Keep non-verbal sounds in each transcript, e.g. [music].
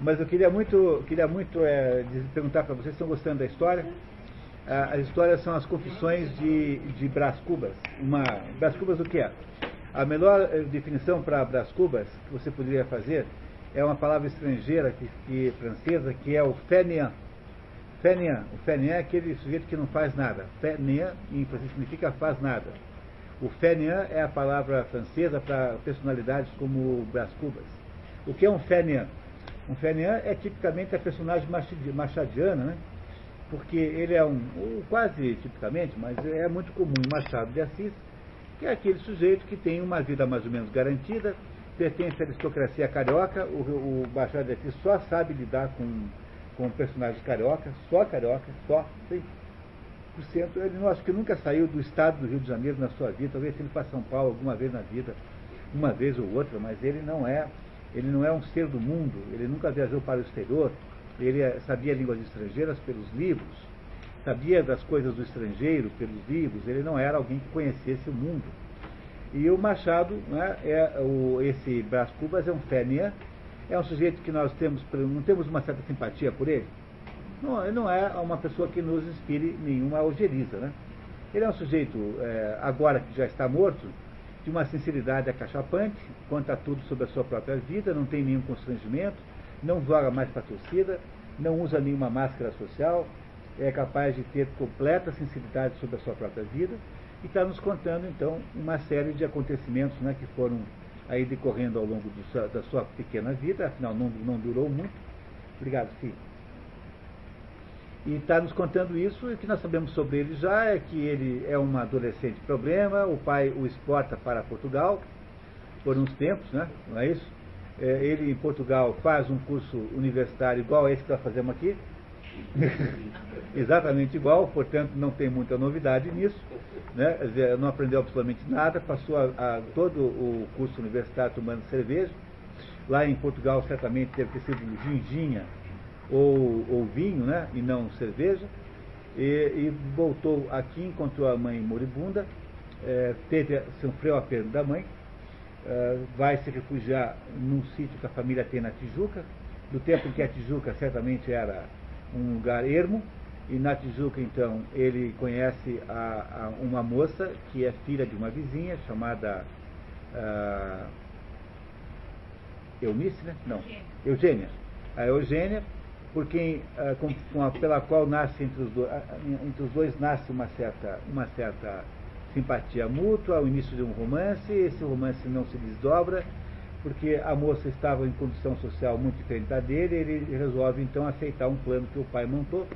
Mas eu queria muito, queria muito é, perguntar para vocês, estão gostando da história? Ah, as histórias são as confissões de, de Brás Cubas. Uma, Brás Cubas o que é? A melhor eh, definição para Brás Cubas que você poderia fazer é uma palavra estrangeira, que, que francesa, que é o fainéant. Fainéant. O fainéant é aquele sujeito que não faz nada. Fainéant, em francês, significa faz nada. O fainéant é a palavra francesa para personalidades como Brás Cubas. O que é um fainéant? Um fainéant é tipicamente a personagem machadiana, né? porque ele é um, quase tipicamente, mas é muito comum Machado de Assis, que é aquele sujeito que tem uma vida mais ou menos garantida, pertence à aristocracia carioca, o, o Machado de Assis só sabe lidar com, com personagens cariocas, só carioca, só, 100%. Ele não acho que nunca saiu do estado do Rio de Janeiro na sua vida, talvez ele para São Paulo alguma vez na vida, uma vez ou outra, mas ele não é, ele não é um ser do mundo, ele nunca viajou para o exterior, ele eh, sabia línguas estrangeiras pelos livros, sabia das coisas do estrangeiro pelos livros, ele não era alguém que conhecesse o mundo. E o Machado, né, é o, esse Brás Cubas é um fénia, é um sujeito que nós temos, não temos uma certa simpatia por ele. Não, ele não é uma pessoa que nos inspire nenhuma algeriza. Né? Ele é um sujeito, é, agora que já está morto, de uma sinceridade acachapante, conta tudo sobre a sua própria vida, não tem nenhum constrangimento, não joga mais para a torcida, não usa nenhuma máscara social, é capaz de ter completa sinceridade sobre a sua própria vida e está nos contando então uma série de acontecimentos né, que foram aí decorrendo ao longo da sua pequena vida, afinal não, não durou muito. Obrigado, filho. E está nos contando isso, e o que nós sabemos sobre ele já é que ele é um adolescente problema, o pai o exporta para Portugal por uns tempos, né? não é isso? É, ele em Portugal faz um curso universitário igual a esse que nós fazemos aqui, [laughs] exatamente igual, portanto não tem muita novidade nisso, né? Não aprendeu absolutamente nada, passou a, a, todo o curso universitário tomando cerveja. Lá em Portugal certamente deve ter sido ginginha ou, ou vinho, né? e não cerveja. E, e, voltou aqui, encontrou a mãe moribunda, é, teve, sofreu a perda da mãe, é, vai se refugiar num sítio que a família tem na Tijuca, do tempo em que a Tijuca certamente era um lugar ermo, e na Tijuca, então, ele conhece a, a uma moça que é filha de uma vizinha chamada uh, Eunice, né? Não, Eugênia. A Eugênia, por quem, uh, com, com a, pela qual nasce entre os, do, uh, entre os dois nasce uma certa, uma certa simpatia mútua, o início de um romance, esse romance não se desdobra, porque a moça estava em condição social muito diferente da dele, ele resolve então aceitar um plano que o pai montou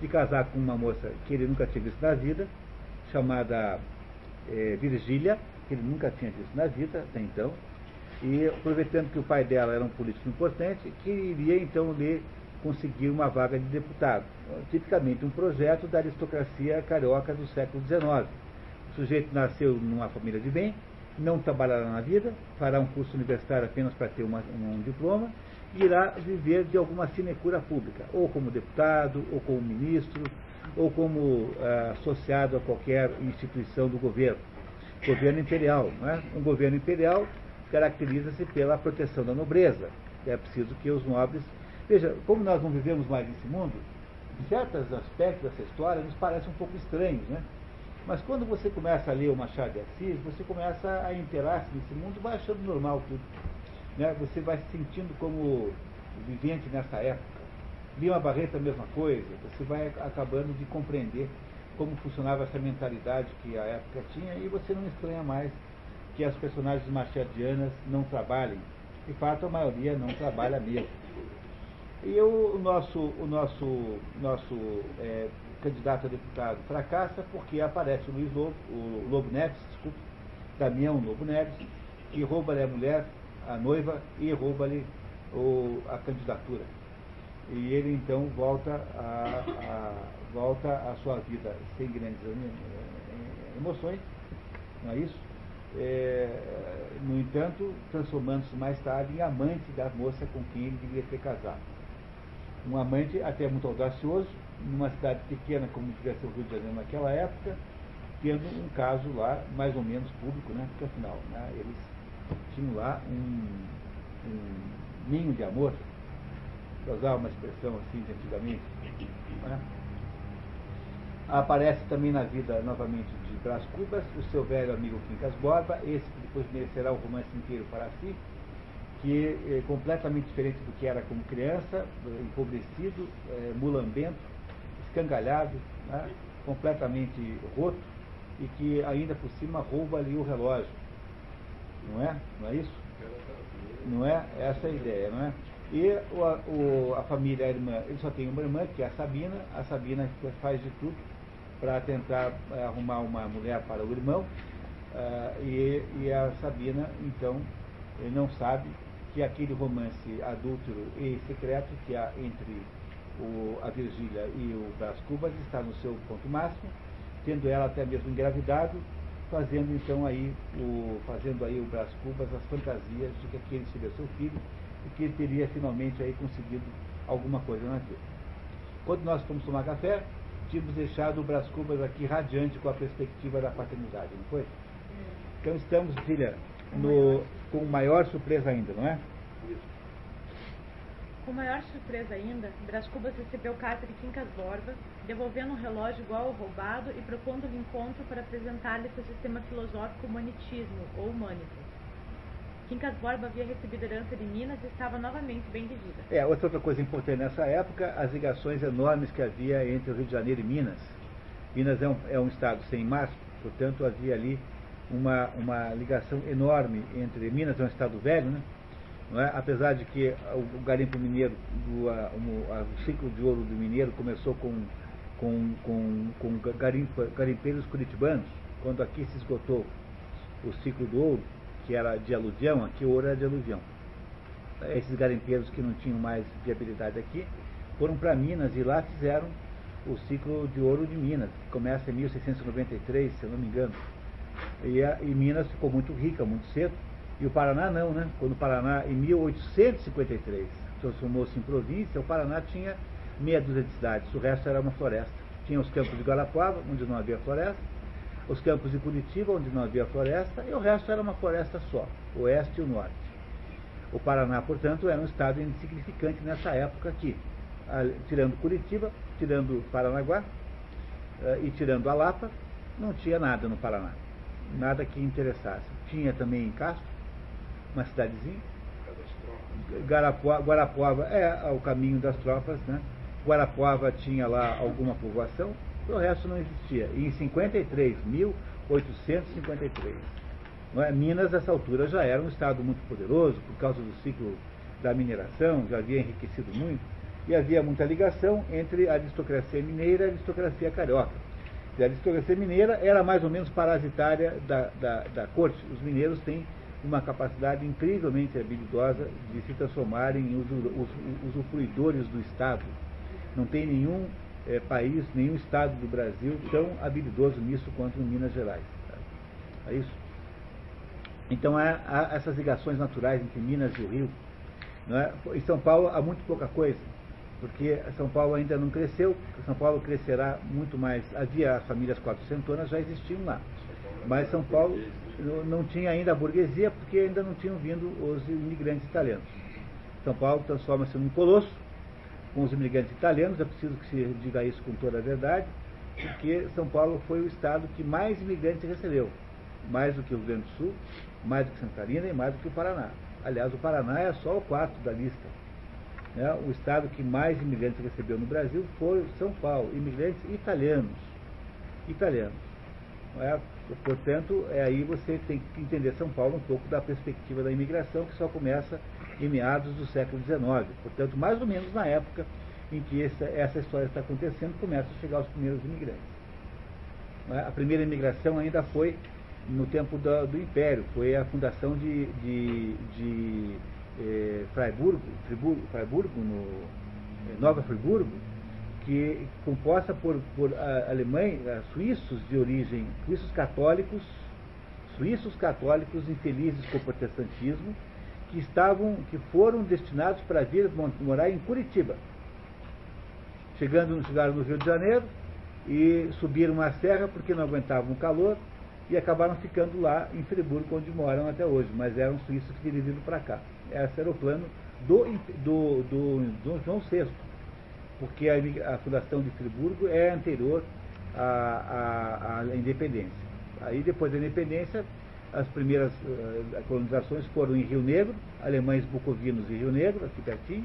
de casar com uma moça que ele nunca tinha visto na vida, chamada é, Virgília, que ele nunca tinha visto na vida até então, e aproveitando que o pai dela era um político importante, que iria então lhe conseguir uma vaga de deputado, tipicamente um projeto da aristocracia carioca do século XIX. O sujeito nasceu numa família de bem, não trabalhará na vida, fará um curso universitário apenas para ter uma, um diploma, e irá viver de alguma sinecura pública, ou como deputado, ou como ministro, ou como uh, associado a qualquer instituição do governo. Governo imperial. Né? Um governo imperial caracteriza-se pela proteção da nobreza. É preciso que os nobres. Veja, como nós não vivemos mais nesse mundo, certos aspectos dessa história nos parecem um pouco estranhos, né? Mas quando você começa a ler o Machado de Assis, você começa a inteirar-se nesse mundo, vai achando normal tudo. Né? Você vai se sentindo como vivente nessa época. Lima Barreto a mesma coisa, você vai acabando de compreender como funcionava essa mentalidade que a época tinha e você não estranha mais que as personagens machadianas não trabalhem. De fato, a maioria não trabalha mesmo. E o, nosso, o nosso, nosso é, candidato a deputado fracassa porque aparece o Luiz Lobo, o Lobo Neves, desculpe, Damião Lobo Neves, que rouba a mulher, a noiva, e rouba-lhe a candidatura. E ele então volta a, a, volta a sua vida sem grandes emoções, não é isso? É, no entanto, transformando-se mais tarde em amante da moça com quem ele deveria ter casado. Um amante até muito audacioso, numa cidade pequena como tivesse o Rio de Janeiro naquela época, tendo um caso lá mais ou menos público, né? porque afinal né, eles tinham lá um, um ninho de amor para usar uma expressão assim de antigamente. Né? Aparece também na vida, novamente, de Brás Cubas, o seu velho amigo Quincas Borba, esse que depois merecerá o romance inteiro para si, que é completamente diferente do que era como criança, empobrecido, é, mulambento, escangalhado, né? completamente roto, e que ainda por cima rouba ali o relógio. Não é? Não é isso? Não é? Essa é a ideia, não é? E o, a família, a irmã, ele só tem uma irmã, que é a Sabina, a Sabina faz de tudo para tentar eh, arrumar uma mulher para o irmão, uh, e, e, a Sabina, então, não sabe que aquele romance adúltero e secreto que há entre o, a Virgília e o Brás Cubas está no seu ponto máximo, tendo ela até mesmo engravidado, fazendo então aí o, fazendo aí o Brás Cubas as fantasias de que aquele seria seu filho e que ele teria finalmente aí conseguido alguma coisa na vida. Quando nós fomos tomar café, tínhamos deixado o Brás Cubas aqui radiante com a perspectiva da paternidade, não foi? Então estamos, filha, no, com maior surpresa ainda, não é? Com maior surpresa ainda, Brás Cubas recebeu carta de Quincas Borba, devolvendo um relógio igual ao roubado e propondo-lhe encontro para apresentar-lhe seu sistema filosófico humanitismo, ou humanitas. Quincas Borba havia recebido herança de Minas e estava novamente bem de vida. É, outra coisa importante nessa época, as ligações enormes que havia entre o Rio de Janeiro e Minas. Minas é um, é um estado sem mar, portanto havia ali uma, uma ligação enorme entre Minas é um estado velho, né? É? apesar de que o, garimpo mineiro, do, a, o, o, ciclo de ouro do mineiro começou com, com, com, com garimpeiros curitibanos, quando aqui se esgotou o ciclo do ouro, que era de aluvião, aqui o ouro era de aluvião. Esses garimpeiros que não tinham mais viabilidade aqui, foram para Minas e lá fizeram o ciclo de ouro de Minas, que começa em 1693, se eu não me engano. E, a, e Minas ficou muito rica muito cedo, e o Paraná não, né? Quando o Paraná, em 1853, transformou-se em província, o Paraná tinha meia dúzia de cidades, o resto era uma floresta. Tinha os campos de Guarapuava, onde não havia floresta, os campos de Curitiba, onde não havia floresta, e o resto era uma floresta só, oeste e o norte. O Paraná, portanto, era um estado insignificante nessa época aqui, tirando Curitiba, tirando Paranaguá eh, e tirando a Lapa, não tinha nada no Paraná, nada que interessasse. Tinha também em Castro, uma cidadezinha, Guarapuava, Guarapuava é o caminho das tropas, né? Guarapuava tinha lá alguma povoação, o resto não existia. E em 53, 1853, é? Minas, nessa altura, já era um estado muito poderoso, por causa do ciclo da mineração, já havia enriquecido muito, e havia muita ligação entre a aristocracia mineira e a aristocracia carioca. A aristocracia mineira era mais ou menos parasitária da, da, da corte. Os mineiros têm uma capacidade incrivelmente habilidosa de se transformarem em usufruidores do Estado. Não tem nenhum é, país, nenhum estado do Brasil tão habilidoso nisso quanto Minas Gerais. Tá? É isso? Então há, há, essas ligações naturais entre Minas e o Rio. Não é? Em São Paulo há muito pouca coisa, porque São Paulo ainda não cresceu, São Paulo crescerá muito mais. Havia as famílias quatrocentonas, já existiam lá. Mas São Paulo não tinha ainda a burguesia, porque ainda não tinham vindo os imigrantes italianos. São Paulo transforma-se num colosso, com os imigrantes italianos, é preciso que se diga isso com toda a verdade, porque São Paulo foi o estado que mais imigrantes recebeu, mais do que o Rio Grande do Sul, mais do que Santa Catarina e mais do que o Paraná. Aliás, o Paraná é só o quarto da lista. Né? O estado que mais imigrantes recebeu no Brasil foi São Paulo, imigrantes italianos. Italianos. É? Portanto, é aí você tem que entender São Paulo um pouco da perspectiva da imigração, que só começa em meados do século XIX. Portanto, mais ou menos na época em que essa, essa história está acontecendo, começam a chegar os primeiros imigrantes. É? A primeira imigração ainda foi no tempo do, do Império, foi a fundação de, de, de eh, Freiburgo, Friburgo, Freiburgo no, eh, Nova Friburgo, que composta por, por alemães, suíços de origem, suíços católicos, suíços católicos infelizes com o protestantismo, que estavam, que foram destinados para vir morar em Curitiba. Chegando, chegaram no Rio de Janeiro e subiram uma serra porque não aguentavam o calor e acabaram ficando lá em Friburgo, onde moram até hoje, mas eram suíços que tinham vindo para cá. Esse era o plano do, do, do, do João VI, porque a, a, fundação de Friburgo é anterior à, à, à independência. Aí depois da independência, as primeiras uh, colonizações foram em Rio Negro, alemães bucovinos em Rio Negro, aqui pertinho,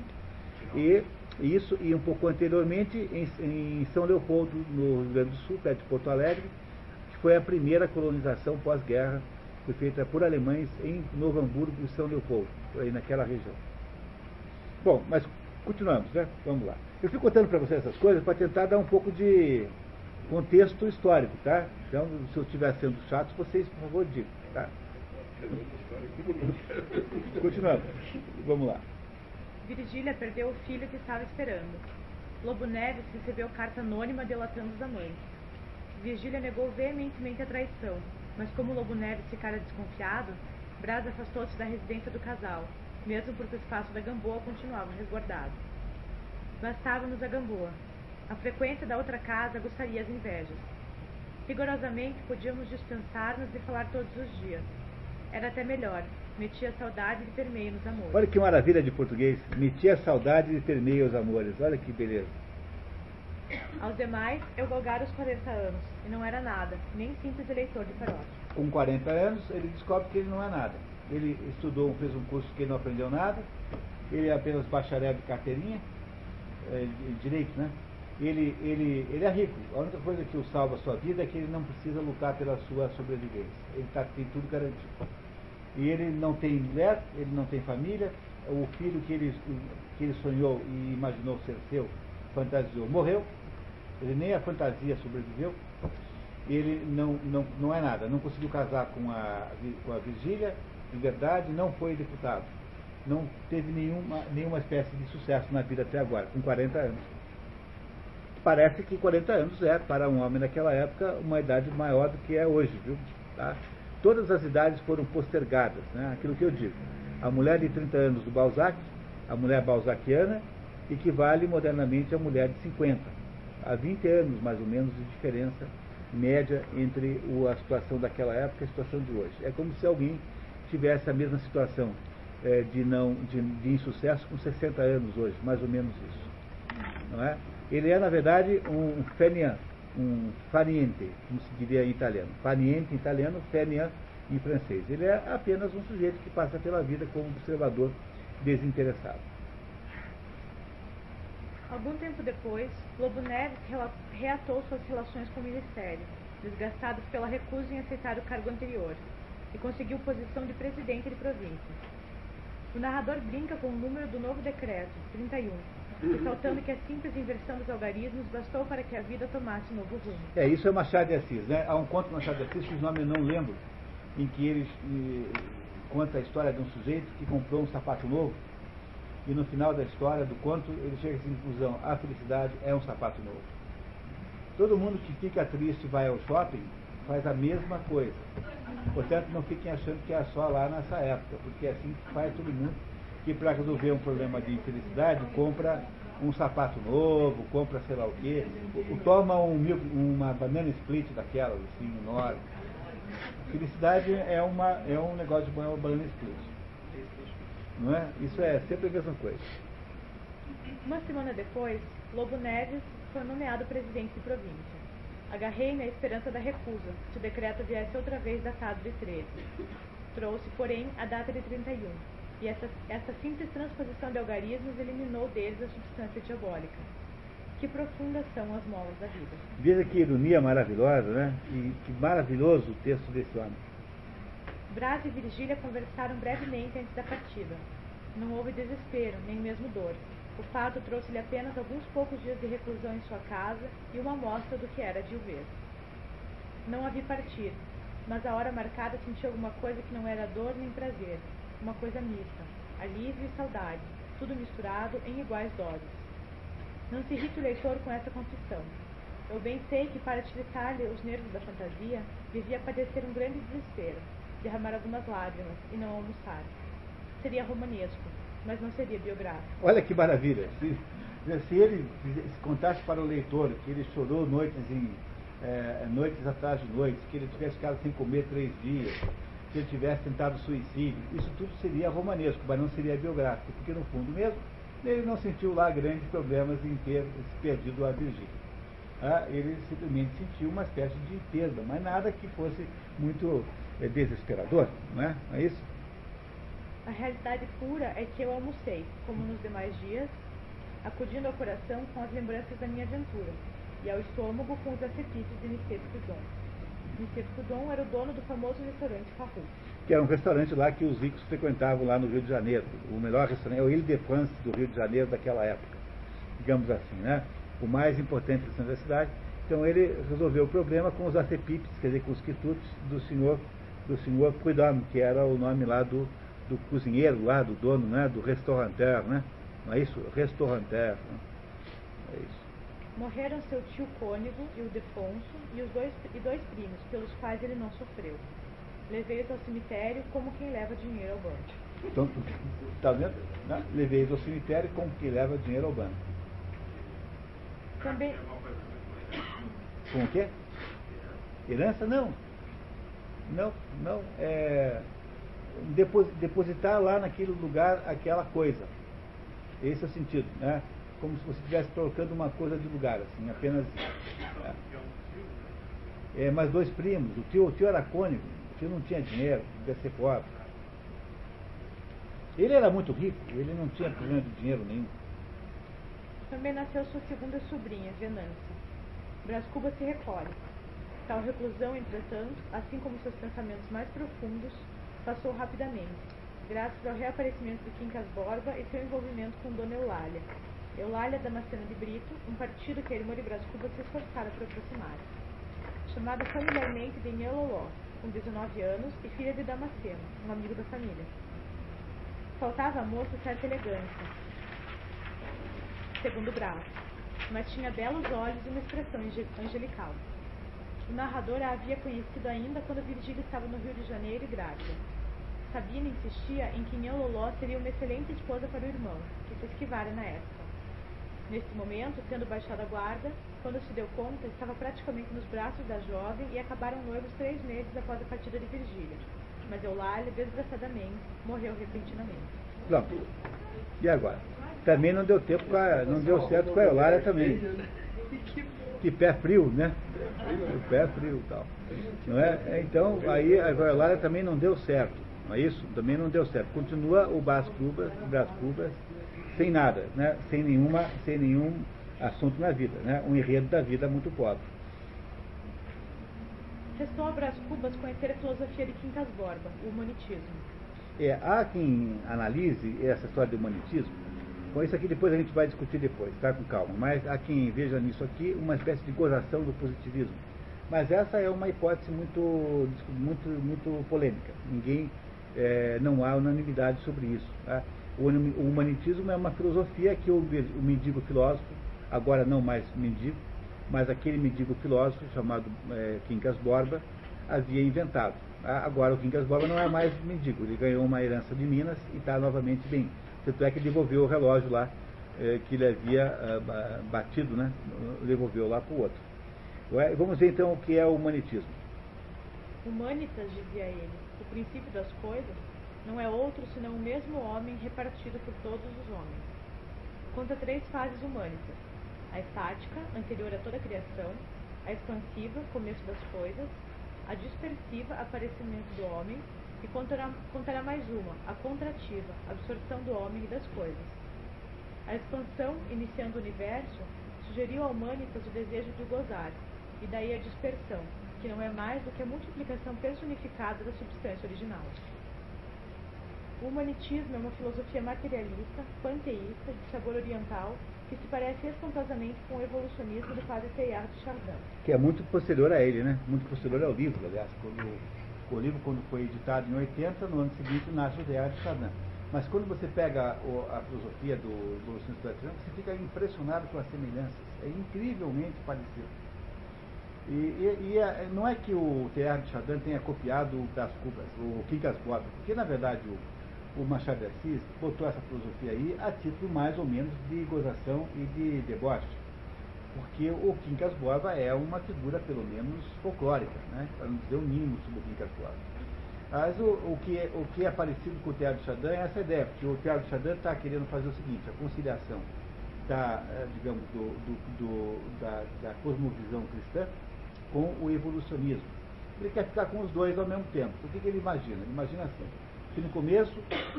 e isso, e um pouco anteriormente em, em São Leopoldo, no Rio Grande do Sul, perto de Porto Alegre, que foi a primeira colonização pós-guerra, foi feita por alemães em Novo Hamburgo e São Leopoldo, aí naquela região. Bom, mas continuamos, né? Vamos lá. Eu fico contando para vocês essas coisas para tentar dar um pouco de contexto histórico, tá? Então, se eu estiver sendo chato, vocês, por favor, digam, tá? [laughs] Continuamos. Vamos lá. Virgília perdeu o filho que estava esperando. Lobo Neves recebeu carta anônima delatando os amantes. Virgília negou veementemente a traição, mas como Lobo Neves ficara desconfiado, Braz afastou-se da residência do casal, mesmo porque o espaço da Gamboa continuava resguardado. Bastava-nos a Gamboa. A frequência da outra casa gostaria as invejas. Rigorosamente podíamos dispensar-nos de falar todos os dias. Era até melhor, Metia saudade e permeia os amores. Olha que maravilha de português. Metia saudade e permeia os amores. Olha que beleza. Aos demais, eu galgara os 40 anos, e não era nada, nem simples eleitor de paróquia. Com 40 anos, ele descobre que ele não é nada. Ele estudou, fez um curso que ele não aprendeu nada, ele é apenas bacharel de carteirinha, é, direito, né? Ele, ele, ele é rico. A única coisa que o salva a sua vida é que ele não precisa lutar pela sua sobrevivência. Ele tá, tem tudo garantido. E ele não tem mulher, ele não tem família, o filho que ele, que ele sonhou e imaginou ser seu, fantasiou, morreu, ele nem a fantasia sobreviveu, ele não, não, não é nada, não conseguiu casar com a, com a Virgília, de verdade, não foi deputado. Não teve nenhuma, nenhuma espécie de sucesso na vida até agora, com 40 anos. Parece que 40 anos é, para um homem naquela época, uma idade maior do que é hoje, viu? Tá? todas as idades foram postergadas, né? aquilo que eu digo. A mulher de 30 anos do Balzac, a mulher balzaquiana, equivale modernamente à mulher de 50. Há 20 anos, mais ou menos, de diferença média entre a situação daquela época e a situação de hoje. É como se alguém tivesse a mesma situação é, de, não, de, de insucesso com 60 anos hoje, mais ou menos isso. Não é? Ele é, na verdade, um fenian, um faniente, como se diria em italiano. Faniente em italiano, fenian em francês. Ele é apenas um sujeito que passa pela vida como observador desinteressado. Algum tempo depois, Lobo Neves reatou suas relações com o Ministério, desgastado pela recusa em aceitar o cargo anterior, e conseguiu posição de presidente de província. O narrador brinca com o número do novo decreto, 31, ressaltando que a simples inversão dos algarismos bastou para que a vida tomasse novo rumo. É, isso é Machado de Assis, né? Há um conto de Machado de Assis, que os nomes não lembro, em que ele eh, conta a história de um sujeito que comprou um sapato novo, e no final da história, do conto, ele chega essa conclusão, a felicidade é um sapato novo. Todo mundo que fica triste e vai ao shopping faz a mesma coisa. Portanto, não fiquem achando que é só lá nessa época, porque é assim que faz todo mundo que para resolver um problema de infelicidade compra um sapato novo, compra sei lá o quê, toma um, uma banana split daquelas, assim, enorme. Felicidade é, uma, é um negócio de banana split. Não é? Isso é sempre a mesma coisa. Uma semana depois, Lobo Neves foi nomeado presidente de província. Agarrei na esperança da recusa, se o decreto viesse outra vez datado de 13. Trouxe, porém, a data de 31 e essa, essa simples transposição de algarismos eliminou deles a substância diabólica. Que profundas são as molas da vida. Veja que ironia maravilhosa, né? E que maravilhoso o texto desse homem. Brás e Virgília conversaram brevemente antes da partida. Não houve desespero, nem mesmo dor. O fato trouxe-lhe apenas alguns poucos dias de reclusão em sua casa e uma amostra do que era de ver. Não a vi partir, mas a hora marcada senti alguma coisa que não era dor nem prazer, uma coisa mista, alívio e saudade, tudo misturado em iguais doses. Não se irrite o leitor com essa confissão. Eu bem sei que para tiritar-lhe os nervos da fantasia, devia padecer um grande desespero, derramar algumas lágrimas e não almoçar. Seria romanesco, mas não seria biográfico. Olha que maravilha! Se, se ele se contasse para o leitor que ele chorou noites em é, noites atrás de noites, que ele tivesse ficado sem comer três dias, se ele tivesse tentado suicídio. Isso tudo seria romanesco, mas não seria biográfico, porque no fundo mesmo ele não sentiu lá grandes problemas em ter se perdido a Virgínia. Ah, ele simplesmente sentiu uma espécie de perda, mas nada que fosse muito é, desesperador, não é? Não é isso? A realidade pura é que eu almocei, como nos demais dias, acudindo ao coração com as lembranças da minha aventura, e ao estômago com os acetites de Monsieur Proudhon. Monsieur Proudhon era o dono do famoso restaurante Farrou. Que era um restaurante lá que os ricos frequentavam lá no Rio de Janeiro. O melhor restaurante, é o Ile de France do Rio de Janeiro daquela época, digamos assim, né? O mais importante restaurante da cidade. Então ele resolveu o problema com os acepipes, quer dizer, com os quitutes do senhor, do senhor Proudhon, que era o nome lá do, do cozinheiro lá, do dono, né? Do restauranteur, né? Não é isso? Restauranteur. Né? É isso. Morreram seu tio Cônego e o Defonso e os dois, e dois primos, pelos quais ele não sofreu. Levei-os ao cemitério como quem leva dinheiro ao banco. Então, tá vendo? Né? Levei-os ao cemitério como quem leva dinheiro ao banco. Também, Com o quê? Herança? Não. Não, não. É depos- depositar lá naquele lugar aquela coisa. Esse é o sentido, né? Como se você estivesse trocando uma coisa de lugar, assim, apenas. É, É, mas dois primos, o tio, o tio era cônigo, o tio não tinha dinheiro, devia ser pobre. Ele era muito rico, ele não tinha problema de dinheiro nenhum. também nasceu sua segunda sobrinha, Venância. Brás Cubas se recolhe. Tal reclusão, entretanto, assim como seus pensamentos mais profundos, passou rapidamente, graças ao reaparecimento de Quincas Borba e seu envolvimento com Dona Eulália. Eulália Damascena de Brito, um partido que de Brás Cubas se esforçara por aproximar. Chamada familiarmente de Nheloló, com 19 anos e filha de Damasceno, um amigo da família. Faltava à moça certa elegância, segundo Brás, mas tinha belos olhos e uma expressão ange- angelical. O narrador a havia conhecido ainda quando Virgília estava no Rio de Janeiro e grávida. Sabina insistia em que Nheloló seria uma excelente esposa para o irmão, que se esquivara na época. Nesse momento, tendo baixado a guarda, quando se deu conta, estava praticamente nos braços da jovem e acabaram noivos três meses após a partida de Virgília. Mas Eulália, desgraçadamente, morreu repentinamente. Pronto. E agora? Também não deu tempo, com a- não deu certo com a Eulália também. [laughs] Que pé frio, né? O pé frio e tal. Não é? Então, aí a Eulália também não deu certo. Não é isso? Também não deu certo. Continua o Brás Cubas, Brás Cubas sem nada, né? Sem nenhuma, sem nenhum assunto na vida, né? Um enredo da vida muito pobre. Restou a Brás Cubas conhecer a filosofia de Quincas Borba, o humanitismo. É, há quem analise essa história do humanitismo. Bom, isso aqui depois a gente vai discutir depois, tá? Com calma. Mas há quem veja nisso aqui uma espécie de gozação do positivismo. Mas essa é uma hipótese muito, muito, muito polêmica. Ninguém, é, não há unanimidade sobre isso. Tá? O o humanitismo é uma filosofia que o, o mendigo filósofo, agora não mais mendigo, mas aquele mendigo filósofo chamado é, Quincas Borba, havia inventado. Ah, Agora o Quincas Borba não é mais mendigo, ele ganhou uma herança de Minas e está novamente bem. Tanto é que devolveu o relógio lá eh, que ele havia ah, ba- batido, né? Devolveu lá para o outro. Vamos ver então o que é o humanitismo. Humanitas, dizia ele, o princípio das coisas, não é outro senão o mesmo homem repartido por todos os homens. Conta três fases humanitas: a estática, anterior a toda a criação, a expansiva, começo das coisas, a dispersiva, aparecimento do homem, e contará, contará mais uma, a contrativa, absorção do homem e das coisas. A expansão, iniciando o universo, sugeriu ao Humanitas o desejo de gozar, e daí a dispersão, que não é mais do que a multiplicação personificada da substância original. O humanitismo é uma filosofia materialista, panteísta, de sabor oriental, que se parece espantosamente com o evolucionismo do padre Teilhard de Chardin. Que é muito posterior a ele, né? Muito posterior ao livro, aliás. Quando, o livro, quando foi editado em 80, no ano seguinte nasce o Teilhard de Chardin. Mas quando você pega a filosofia do evolucionismo latino, você fica impressionado com as semelhanças. É incrivelmente parecido. E, e- e é- não é que o Teilhard de Chardin tenha copiado Brás Cubas, o Quincas Borba, porque na verdade o, o Machado de Assis botou essa filosofia aí a título mais ou menos de gozação e de deboche. Porque o Quincas Borba é uma figura pelo menos folclórica, né? para não dizer o mínimo sobre o Quincas Borba. Mas o, o, que é, o que é parecido com o Teatro Chardin é essa ideia, porque o Teatro Chardin está querendo fazer o seguinte, a conciliação da, eh, digamos, do, do, do, da, da cosmovisão cristã com o evolucionismo. Ele quer ficar com os dois ao mesmo tempo. O que, que ele imagina? Ele imagina assim, que no começo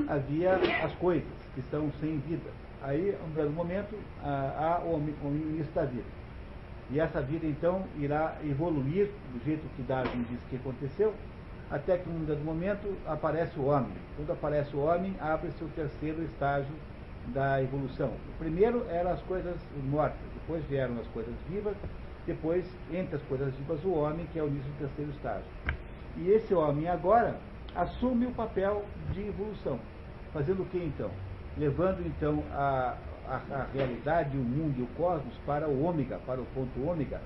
havia as coisas que estão sem vida. Aí, um dado momento, há o, início da vida. E essa vida, então, irá evoluir do jeito que Darwin disse que aconteceu, até que, num dado momento, aparece o homem. Quando aparece o homem, abre-se o terceiro estágio da evolução. O primeiro eram as coisas mortas, depois vieram as coisas vivas, depois, entre as coisas vivas, o homem, que é o início do terceiro estágio. E esse homem agora assume o papel de evolução. Fazendo o que então? Levando então a, a, a realidade, o mundo e o cosmos para o ômega, para o ponto ômega,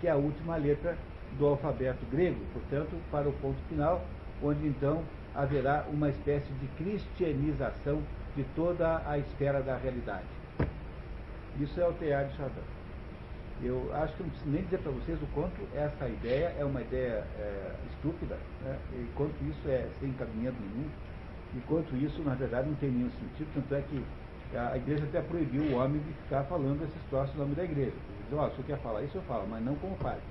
que é a última letra do alfabeto grego, portanto, para o ponto final, onde então haverá uma espécie de cristianização de toda a esfera da realidade. Isso é o teatro de Chardin. Eu acho que não preciso nem dizer para vocês o quanto essa ideia é uma ideia é, estúpida, né? e quanto isso é sem cabimento nenhum, e quanto isso, na verdade, não tem nenhum sentido, tanto é que a igreja até proibiu o homem de ficar falando esses troços no nome da igreja. Diz, ó, oh, se eu quer falar isso, eu falo, mas não como padre.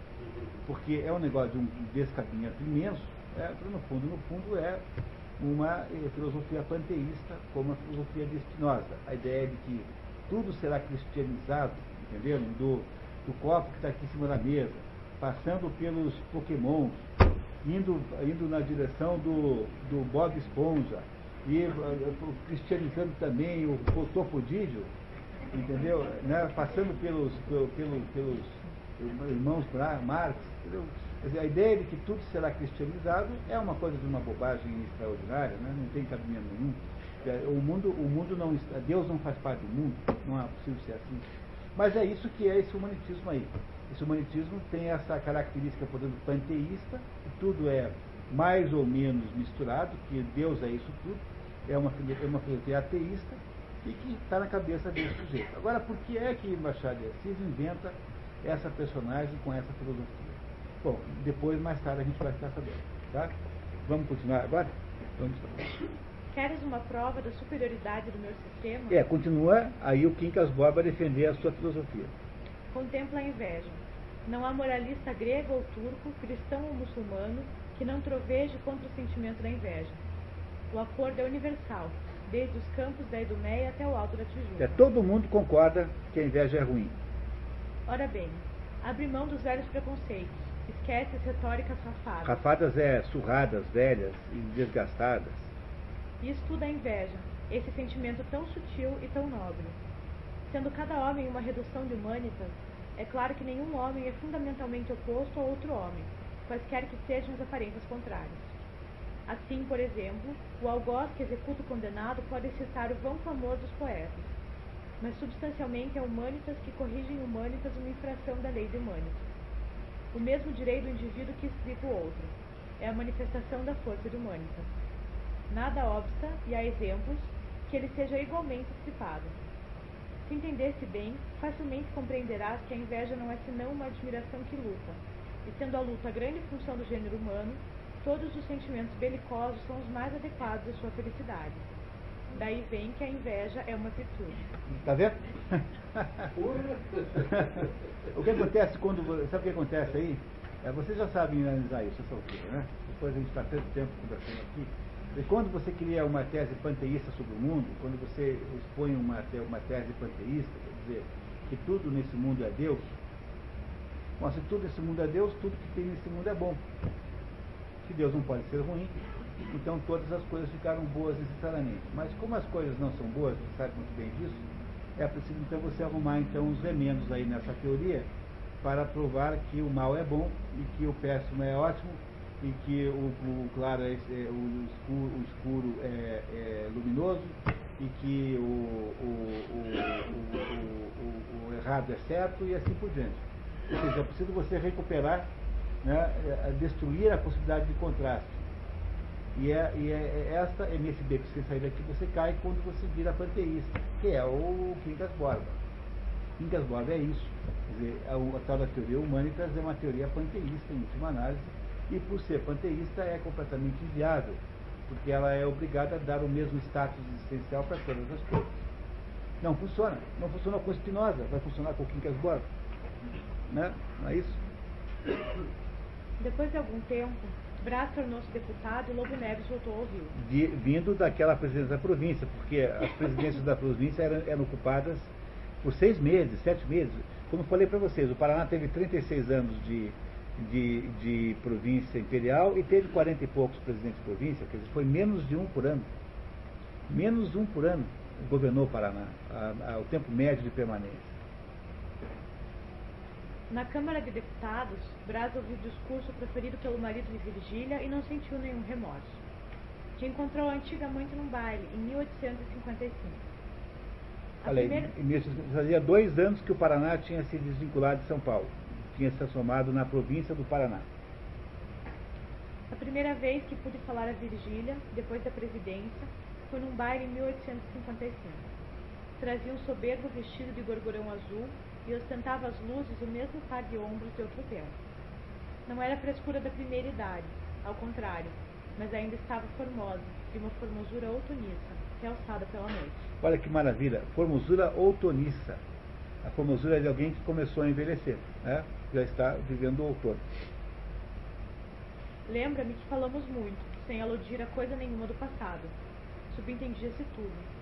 Porque é um negócio de um descabimento imenso, é, no fundo, no fundo é uma eh, filosofia panteísta, como a filosofia de Spinoza. A ideia de que tudo será cristianizado, entenderam? Do, do copo que está aqui em cima da mesa, passando pelos pokémons, indo, indo na direção do, do Bob Esponja, e uh, cristianizando também o, o Topodídio, entendeu? Né? Passando pelos, pelos, pelos irmãos Marx, entendeu? A ideia de que tudo será cristianizado é uma coisa de uma bobagem extraordinária, né? não tem cabimento nenhum. O mundo, o mundo não Deus não faz parte do mundo, não é possível ser assim. Mas é isso que é esse humanitismo aí. Esse humanitismo tem essa característica, portanto, panteísta, que tudo é mais ou menos misturado, que Deus é isso tudo, é uma, é uma filosofia ateísta e que está na cabeça desse sujeito. Agora, por que é que Machado de Assis inventa essa personagem com essa filosofia? Bom, depois, mais tarde, a gente vai ficar sabendo. Tá? Vamos continuar agora? Vamos Queres uma prova da superioridade do meu sistema? É, continua aí o Quincas Borba a defender a sua filosofia. Contempla a inveja. Não há moralista grego ou turco, cristão ou muçulmano, que não troveje contra o sentimento da inveja. O acordo é universal, desde os campos da Idumeia até o alto da Tijuca. É, todo mundo concorda que a inveja é ruim. Ora bem, abre mão dos velhos preconceitos, esquece as retóricas rafadas. Rafadas é surradas, velhas e desgastadas e estuda a inveja, esse sentimento tão sutil e tão nobre. Sendo cada homem uma redução de humanitas, é claro que nenhum homem é fundamentalmente oposto a outro homem, quaisquer que sejam as aparências contrárias. Assim, por exemplo, o algoz que executa o condenado pode citar o vão clamor dos poetas, mas substancialmente é humanitas que corrigem humanitas uma infração da lei de humanitas. O mesmo direito do indivíduo que explica o outro. É a manifestação da força de humanitas. Nada obsta, e há exemplos, que ele seja igualmente estripado. Se entendesse bem, facilmente compreenderás que a inveja não é senão uma admiração que luta, e sendo a luta a grande função do gênero humano, todos os sentimentos belicosos são os mais adequados à sua felicidade. Daí vem que a inveja é uma virtude. Está vendo? [laughs] o que acontece quando. Sabe o que acontece aí? É, vocês já sabem analisar isso, essa altura, né? Depois a gente está tanto tempo conversando aqui. E quando você cria uma tese panteísta sobre o mundo, quando você expõe uma, uma tese panteísta, quer dizer, que tudo nesse mundo é Deus, bom, se tudo nesse mundo é Deus, tudo que tem nesse mundo é bom. Se Deus não pode ser ruim, então todas as coisas ficaram boas necessariamente. Mas como as coisas não são boas, você sabe muito bem disso, é preciso então você arrumar então os remendos aí nessa teoria para provar que o mal é bom e que o péssimo é ótimo em que o, o claro é, o, escuro, o escuro é, é, luminoso e que o, o, errado é certo e assim por diante. Ou seja, é preciso você recuperar, né, é, destruir a possibilidade de contraste. E, é, e é, é esta, é nesse beco que você sair daqui, você cai quando você vira panteísta, que é o Quincas Borba. Quincas Borba é isso. Quer dizer, a, a tal da teoria humanitas é uma teoria panteísta, em última análise, E por ser panteísta é completamente inviável, porque ela é obrigada a dar o mesmo status existencial para todas as coisas. Não funciona. Não funciona com Spinoza, vai funcionar com Quincas Borba. Né? Não é isso? Depois de algum tempo, Brás tornou-se deputado e Lobo Neves voltou ao Rio. De, vindo daquela presidência da província, porque as presidências da província eram, eram ocupadas por seis meses, sete meses. Como falei para vocês, o Paraná teve 36 anos de, de, de província imperial e teve 40 e poucos presidentes de província, quer dizer, foi menos de um por ano. Menos um por ano governou o Paraná, a, a, o tempo médio de permanência. Na Câmara de Deputados, Braz ouviu o discurso proferido pelo marido de Virgília e não sentiu nenhum remorso. Que encontrou a antiga amante num baile, em 1855. Falei, primeira... fazia dois anos que o Paraná tinha se desvinculado de São Paulo. Tinha se transformado na província do Paraná. A primeira vez que pude falar a Virgília, depois da presidência, foi num baile em 1855. Trazia um soberbo vestido de gorgorão azul e ostentava as luzes o mesmo par de ombros de outro tempo. Não era frescura da primeira idade, ao contrário, mas ainda estava formosa, de uma formosura outoniça, realçada pela noite. Olha que maravilha, formosura outoniça. A formosura de alguém que começou a envelhecer, né? já está vivendo o outono. Lembra-me que falamos muito, sem aludir a coisa nenhuma do passado. Subentendia-se tudo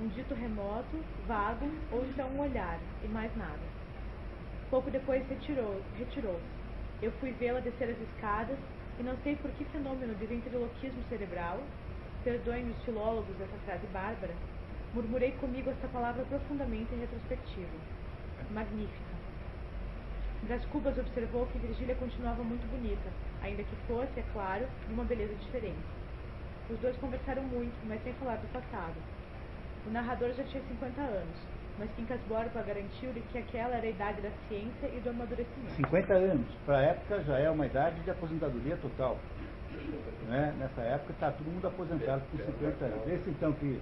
um dito remoto, vago ou então um olhar e mais nada. Pouco depois retirou, retirou-se. Eu fui vê-la descer as escadas e não sei por que fenômeno de ventriloquismo cerebral, perdoem os filólogos essa frase bárbara, murmurei comigo esta palavra profundamente retrospectiva. Magnífica. Das Cubas observou que Virgília continuava muito bonita, ainda que fosse, é claro, de uma beleza diferente. Os dois conversaram muito, mas sem falar do passado o narrador já tinha 50 anos, mas Quincas Borba garantiu-lhe que aquela era a idade da ciência e do amadurecimento. 50 anos, para a época já é uma idade de aposentadoria total. Né? Nessa época está todo mundo aposentado por 50 anos. Esse então que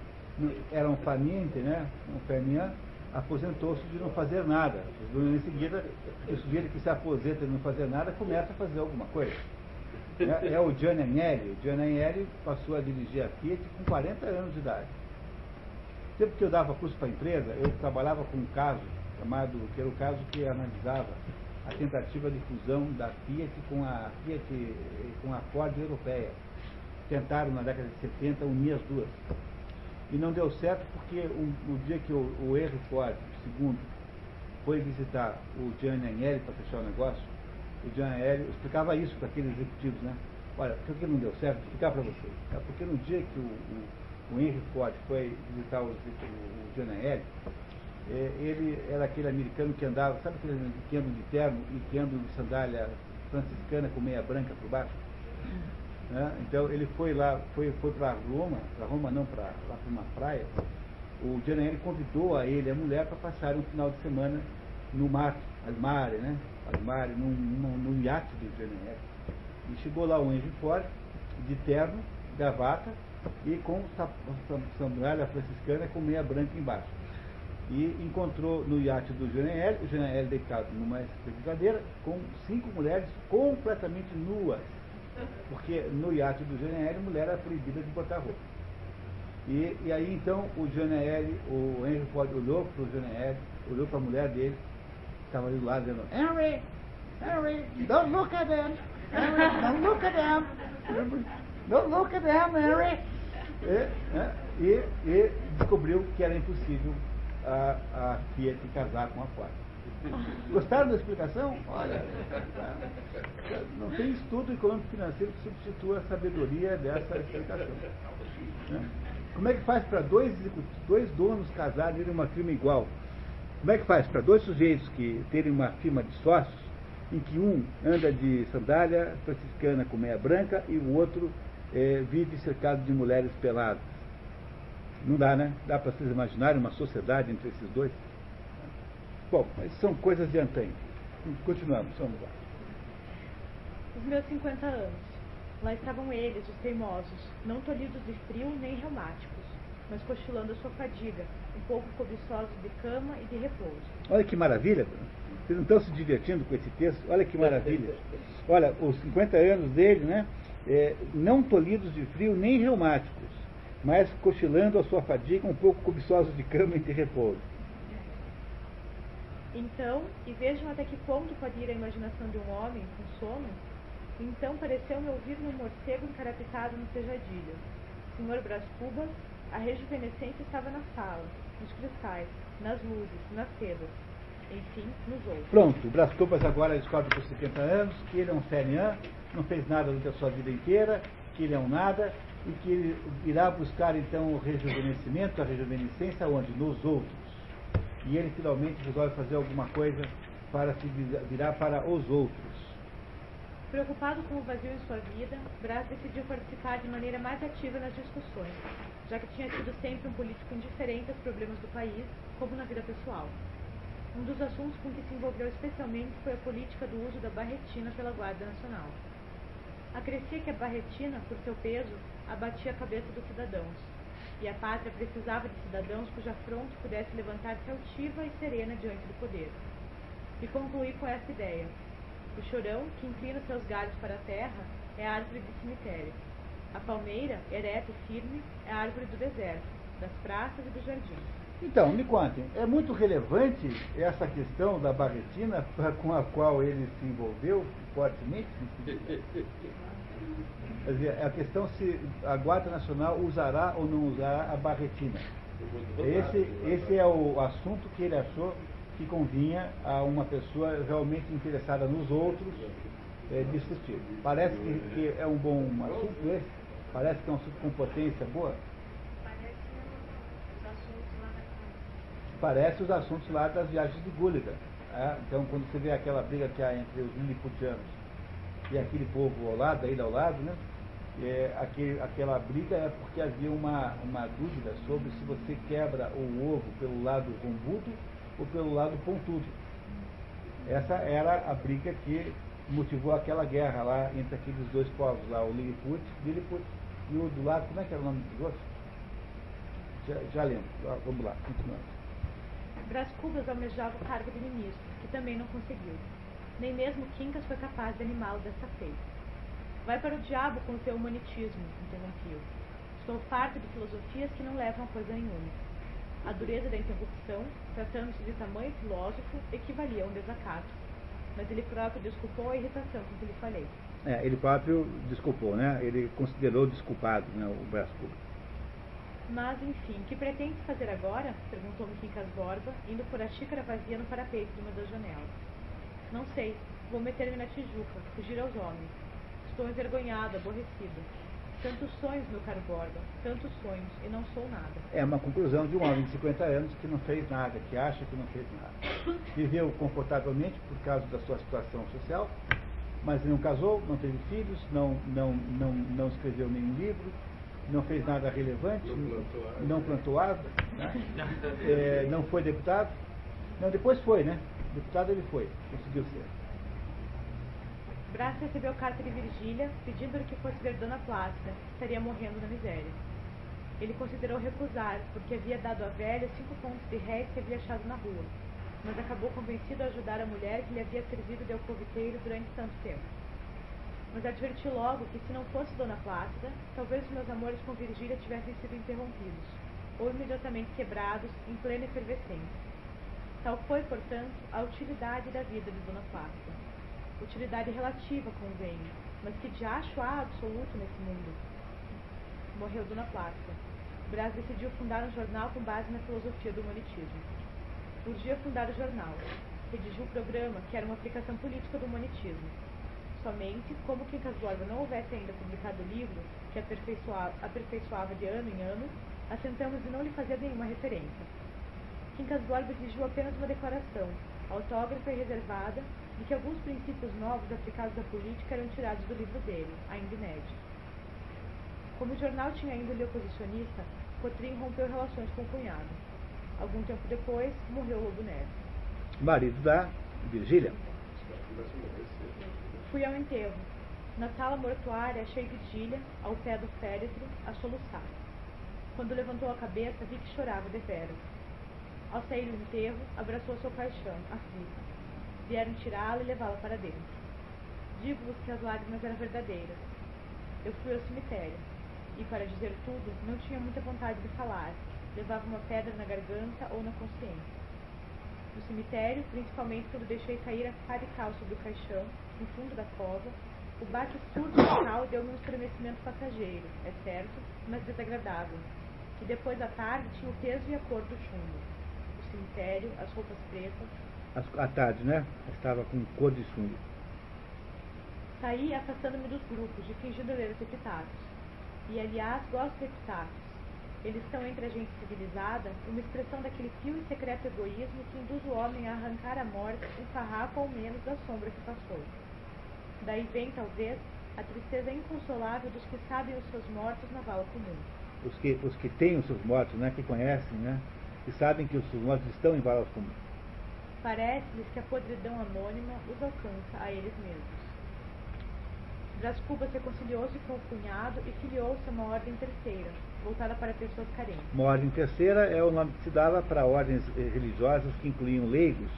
era um faminto, né? um fermian, aposentou-se de não fazer nada. Em seguida, o sujeito que se aposenta de não fazer nada começa a fazer alguma coisa. É, é o Gianni Agnelli. O Gianni Agnelli passou a dirigir a Fiat com 40 anos de idade. Sempre que eu dava curso para a empresa, eu trabalhava com um caso chamado, que era o caso que analisava a tentativa de fusão da Fiat com a Fiat com a Ford europeia. Tentaram na década de 70 unir as duas. E não deu certo porque o, dia que o, o Henry Ford, segundo, foi visitar o Gianni Agnelli para fechar o negócio, o Gianni Agnelli explicava isso para aqueles executivos, né? Olha, por que não deu certo? Vou explicar para vocês. Tá? Porque no dia que o, o o Henry Ford foi visitar o, o, o John é, ele era aquele americano que andava, sabe aquele que anda de terno e que anda de sandália franciscana com meia branca por baixo? Né? Então ele foi lá, foi, foi para Roma, para Roma não, para lá para uma praia. O John Henry convidou a ele, a mulher, para passar um final de semana no mar, Almare, né? Almare, num, num, num iate do John Henry. E chegou lá o Henry Ford, de terno, gravata, e com sandália franciscana com meia branca embaixo. E encontrou no iate do Janel, o Janel deitado numa brincadeira, com cinco mulheres completamente nuas. Porque no iate do Janel, mulher era proibida de botar roupa. E, e aí então o Janel, o Henry Ford olhou para o Janel, olhou para a mulher dele, estava ali do lado dizendo, Henry, Henry, don't look at them, Henry, don't look at them, don't look at them, Henry. E, né, e, e, descobriu que era impossível a, a Fiat casar com a Ford. [laughs] Gostaram da explicação? Olha, não tem estudo econômico financeiro que substitua a sabedoria dessa explicação. Né? Como é que faz para dois, dois donos casarem terem uma firma igual? Como é que faz para dois sujeitos que terem uma firma de sócios, em que um anda de sandália franciscana com meia branca e o outro é, vive cercado de mulheres peladas. Não dá, né? Dá para vocês imaginarem uma sociedade entre esses dois? Bom, mas são coisas de antanho. Continuamos, vamos lá. Os meus 50 anos. Lá estavam eles, os teimosos, não tolhidos de frio nem reumáticos. mas cochilando a sua fadiga, um pouco cobiçosos de cama e de repouso. Olha que maravilha! Vocês não estão se divertindo com esse texto? Olha que maravilha! Olha, os 50 anos dele, né? É, não tolhidos de frio nem reumáticos, mas cochilando a sua fadiga, um pouco cobiçosos de cama e de repouso. Então, e vejam até que ponto pode ir a imaginação de um homem com sono, então pareceu-me ouvir-me um morcego encarapitado no sejadilho. Senhor Brás Cubas, a rejuvenescência estava na sala, nos cristais, nas luzes, nas sedas, enfim, nos outros. Pronto, Brás Cubas agora descobre por 70 anos que ele é um serian, não fez nada durante a sua vida inteira, que ele é um nada, e que ele irá buscar então o rejuvenescimento, a rejuvenescência onde? Nos outros e ele finalmente resolve fazer alguma coisa para se virar para os outros. Preocupado com o vazio em sua vida, Brás decidiu participar de maneira mais ativa nas discussões, já que tinha sido sempre um político indiferente aos problemas do país, como na vida pessoal. Um dos assuntos com que se envolveu especialmente foi a política do uso da barretina pela Guarda Nacional. Acrescia que a barretina, por seu peso, abatia a cabeça dos cidadãos, e a pátria precisava de cidadãos cuja fronte pudesse levantar-se altiva e serena diante do poder. E concluí com essa ideia. O chorão, que inclina seus galhos para a terra, é a árvore de cemitério. A palmeira, ereta e firme, é a árvore do deserto, das praças e dos jardins. Então, me contem, é muito relevante essa questão da barretina com a qual ele se envolveu fortemente? Quer dizer, é a questão se a Guarda Nacional usará ou não usará a barretina. Esse, esse é o assunto que ele achou que convinha a uma pessoa realmente interessada nos outros é, discutir. Parece que, que, é um bom assunto esse? Parece que é um assunto com potência boa? Parece os assuntos lá das viagens de Gulliver. É? Então, quando você vê aquela briga que há entre os liliputianos e aquele povo ao lado, ainda ao lado, né? É, aquele, aquela briga é porque havia uma, uma dúvida sobre se você quebra o ovo pelo lado rombudo ou pelo lado pontudo. Essa era a briga que motivou aquela guerra lá entre aqueles dois povos lá, o Lilliput, Lilliput e o do lado, como é que era o nome dos outros? Já, já lembro, vamos lá, continuando. Brás Cubas almejava o cargo de ministro, que também não conseguiu. Nem mesmo Quincas foi capaz de animá-lo dessa feita. Vai para o diabo com o teu humanitismo, interrompiu. Estou farto de filosofias que não levam a coisa nenhuma. A dureza da interrupção, tratando-se de tamanho filósofo, equivalia a um desacato. Mas ele próprio desculpou a irritação com que lhe falei. É, ele próprio desculpou, né? Ele considerou desculpado né, o braço público. Mas, enfim, que pretende fazer agora? Perguntou-me Quincas Borba, indo por a xícara vazia no parapeito de uma das janelas. Não sei. Vou meter-me na Tijuca, fugir aos homens. Estou envergonhado, aborrecido. Tantos sonhos, meu caro Borba, tantos sonhos, e não sou nada. É uma conclusão de um homem de 50 anos que não fez nada, que acha que não fez nada. Viveu confortavelmente por causa da sua situação social, mas não casou, não teve filhos, não, não, não, não escreveu nenhum livro, não fez nada relevante, não plantou árvore, né? [laughs] é, não foi deputado. Não, depois foi, né? Deputado ele foi, conseguiu ser. Brás recebeu carta de Virgília, pedindo-lhe que fosse ver Dona Plácida, que estaria morrendo na miséria. Ele considerou recusar, porque havia dado à velha cinco contos de réis que havia achado na rua, mas acabou convencido a ajudar a mulher que lhe havia servido de alcoviteiro durante tanto tempo. Mas adverti logo que se não fosse Dona Plácida, talvez os meus amores com Virgília tivessem sido interrompidos, ou imediatamente quebrados em plena efervescência. Tal foi, portanto, a utilidade da vida de Dona Plácida utilidade relativa convém, mas que de acho há absoluto nesse mundo? Morreu Dona Plácia. Brás decidiu fundar um jornal com base na filosofia do humanitismo. Urgia fundar o jornal. Redigiu o programa, que era uma aplicação política do humanitismo. Somente, como Quincas Borba não houvesse ainda publicado o livro, que aperfeiçoava, aperfeiçoava de ano em ano, assentamos em não lhe fazer nenhuma referência. Quincas Borba exigiu apenas uma declaração, autógrafa e reservada, de que alguns princípios novos aplicados à política eram tirados do livro dele, ainda inédito. Como o jornal tinha índole oposicionista, Cotrim rompeu relações com o cunhado. Algum tempo depois, morreu Lobo Neves. Marido da Virgília. Fui ao enterro. Na sala mortuária achei Virgília, ao pé do féretro, a soluçar. Quando levantou a cabeça, vi que chorava deveras. Ao sair do enterro, abraçou sua paixão, aflita. Vieram tirá-la e levá-la para dentro. Digo-vos que as lágrimas eram verdadeiras. Eu fui ao cemitério, e, para dizer tudo, não tinha muita vontade de falar. Levava uma pedra na garganta ou na consciência. No cemitério, principalmente quando deixei cair a farical sobre o caixão, no fundo da cova, o bate surdo local deu-me um estremecimento passageiro, é certo, mas desagradável, que depois da tarde tinha o peso e a cor do chumbo. O cemitério, as roupas pretas. À tarde, né? Estava com cor de chumbo. Saí afastando-me dos grupos e fingindo ler os epitáfios. E, aliás, gosto de epitáfios. Eles são entre a gente civilizada uma expressão daquele fio e secreto egoísmo que induz o homem a arrancar à morte um farrapo ou menos da sombra que passou. Daí vem, talvez, a tristeza inconsolável dos que sabem os seus mortos na vala comum. Os que, os que têm os seus mortos, né, que conhecem, né, que sabem que os seus mortos estão em valas comuns. Parece-lhes que a podridão anônima os alcança a eles mesmos. Brás Cubas reconciliou-se com o cunhado e filiou-se a uma ordem terceira, voltada para pessoas carentes. Uma ordem terceira é o nome que se dava para ordens religiosas que incluíam leigos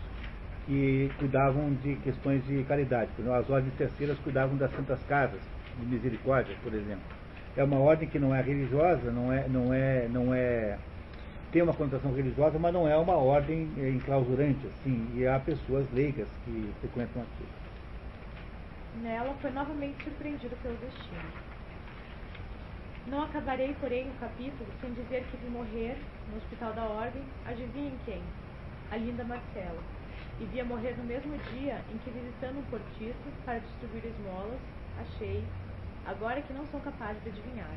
que cuidavam de questões de caridade. As ordens terceiras cuidavam das santas casas de misericórdia, por exemplo. É uma ordem que não é religiosa, não é, não é, não é tem uma conotação religiosa, mas não é uma ordem eh, enclausurante, assim, e há pessoas leigas que frequentam aquilo. Nela foi novamente surpreendido pelo destino. Não acabarei, porém, o capítulo sem dizer que vi morrer, no Hospital da Ordem, adivinhem quem? A linda Marcela. E via morrer no mesmo dia em que, visitando um cortiço para distribuir esmolas, achei, agora que não são capazes de adivinhar,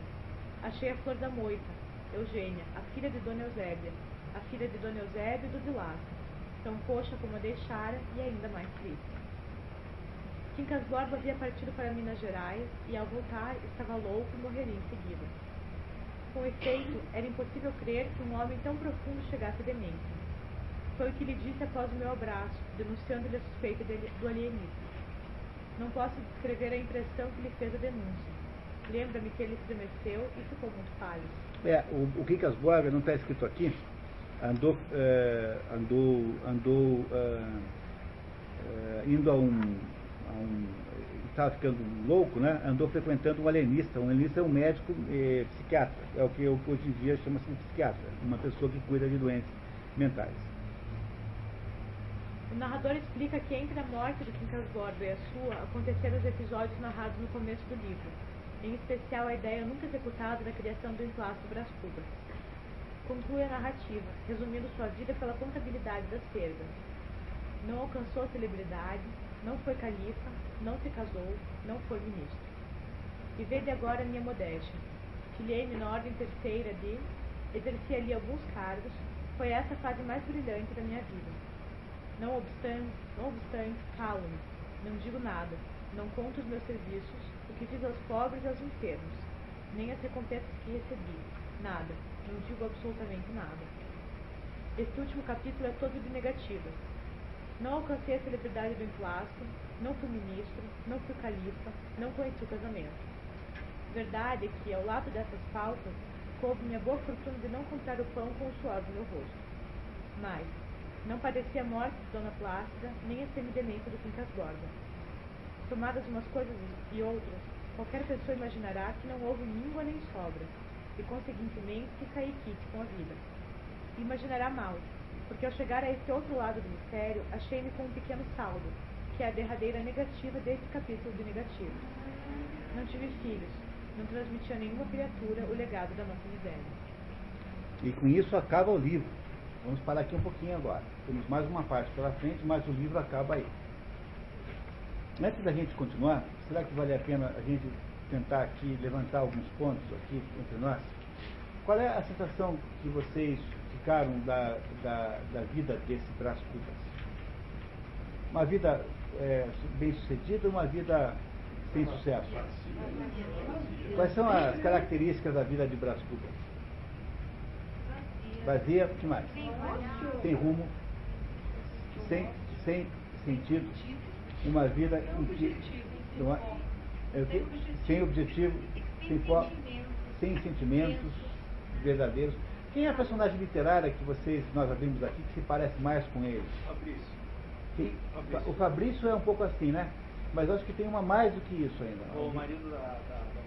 achei a flor da moita, Eugênia, a filha de Dona Eusébia, a filha de Dona Eusébia do Vilaça, tão coxa como a deixara e ainda mais triste. Quincas Borba havia partido para Minas Gerais e, ao voltar, estava louco e morreria em seguida. Com efeito, era impossível crer que um homem tão profundo chegasse a demência. Foi o que lhe disse após o meu abraço, denunciando-lhe a suspeita do alienismo. Não posso descrever a impressão que lhe fez a denúncia. Lembra-me que ele estremeceu e ficou muito pálido. É, o, o Quincas Borba não está escrito aqui, andou, uh, andou, andou uh, uh, indo a um um, estava ficando louco, né? andou frequentando um alienista. Um alienista é um médico psiquiatra, é o que hoje em dia chama-se de psiquiatra, uma pessoa que cuida de doentes mentais. O narrador explica que entre a morte de Quincas Borba e a sua aconteceram os episódios narrados no começo do livro, em especial a ideia nunca executada da criação do emplasto Brás Cubas. Conclui a narrativa, resumindo sua vida pela contabilidade das perdas. Não alcançou celebridade, não foi califa, não se casou, não foi ministro. E vede agora a minha modéstia. Filiei-me na ordem terceira de, exerci ali alguns cargos, foi essa a fase mais brilhante da minha vida. Não obstante, não obstante, calo-me, não digo nada, não conto os meus serviços, o que fiz aos pobres e aos enfermos, nem as recompensas que recebi, nada, não digo absolutamente nada. Este último capítulo é todo de negativas, não alcancei a celebridade do emplasto, não fui ministro, não fui califa, não conheci o casamento. Verdade é que, ao lado dessas faltas, coube-me a boa fortuna de não comprar o pão com o suor do meu rosto. Mas, não padecia a morte de Dona Plácida, nem a semidemência do Quincas Borba. Tomadas umas coisas e outras, qualquer pessoa imaginará que não houve míngua nem sobra, e conseguintemente que caí quite com a vida. imaginará mal, porque ao chegar a esse outro lado do mistério, achei-me com um pequeno saldo, que é a derradeira negativa desse capítulo de negativo. Não tive filhos, não transmiti a nenhuma criatura o legado da nossa miséria. E com isso acaba o livro. Vamos parar aqui um pouquinho agora. Temos mais uma parte pela frente, mas o livro acaba aí. Antes da gente continuar, será que vale a pena a gente tentar aqui levantar alguns pontos aqui entre nós? Qual é a sensação que vocês ficaram da, da, da vida desse Brás Cubas? Uma vida é, bem sucedida ou uma vida sem sucesso? Quais são as características da vida de Brás Cubas? Vazia, o que mais? Sem rumo, sem, sem sentido, uma vida em que, é, sem objetivo, sem foco, sem sentimentos, verdadeiros. Quem é a personagem literária que vocês, nós abrimos aqui, que se parece mais com ele? Fabrício. Quem? Fabrício. O Fabrício é um pouco assim, né? Mas acho que tem uma mais do que isso ainda. O marido da, da, da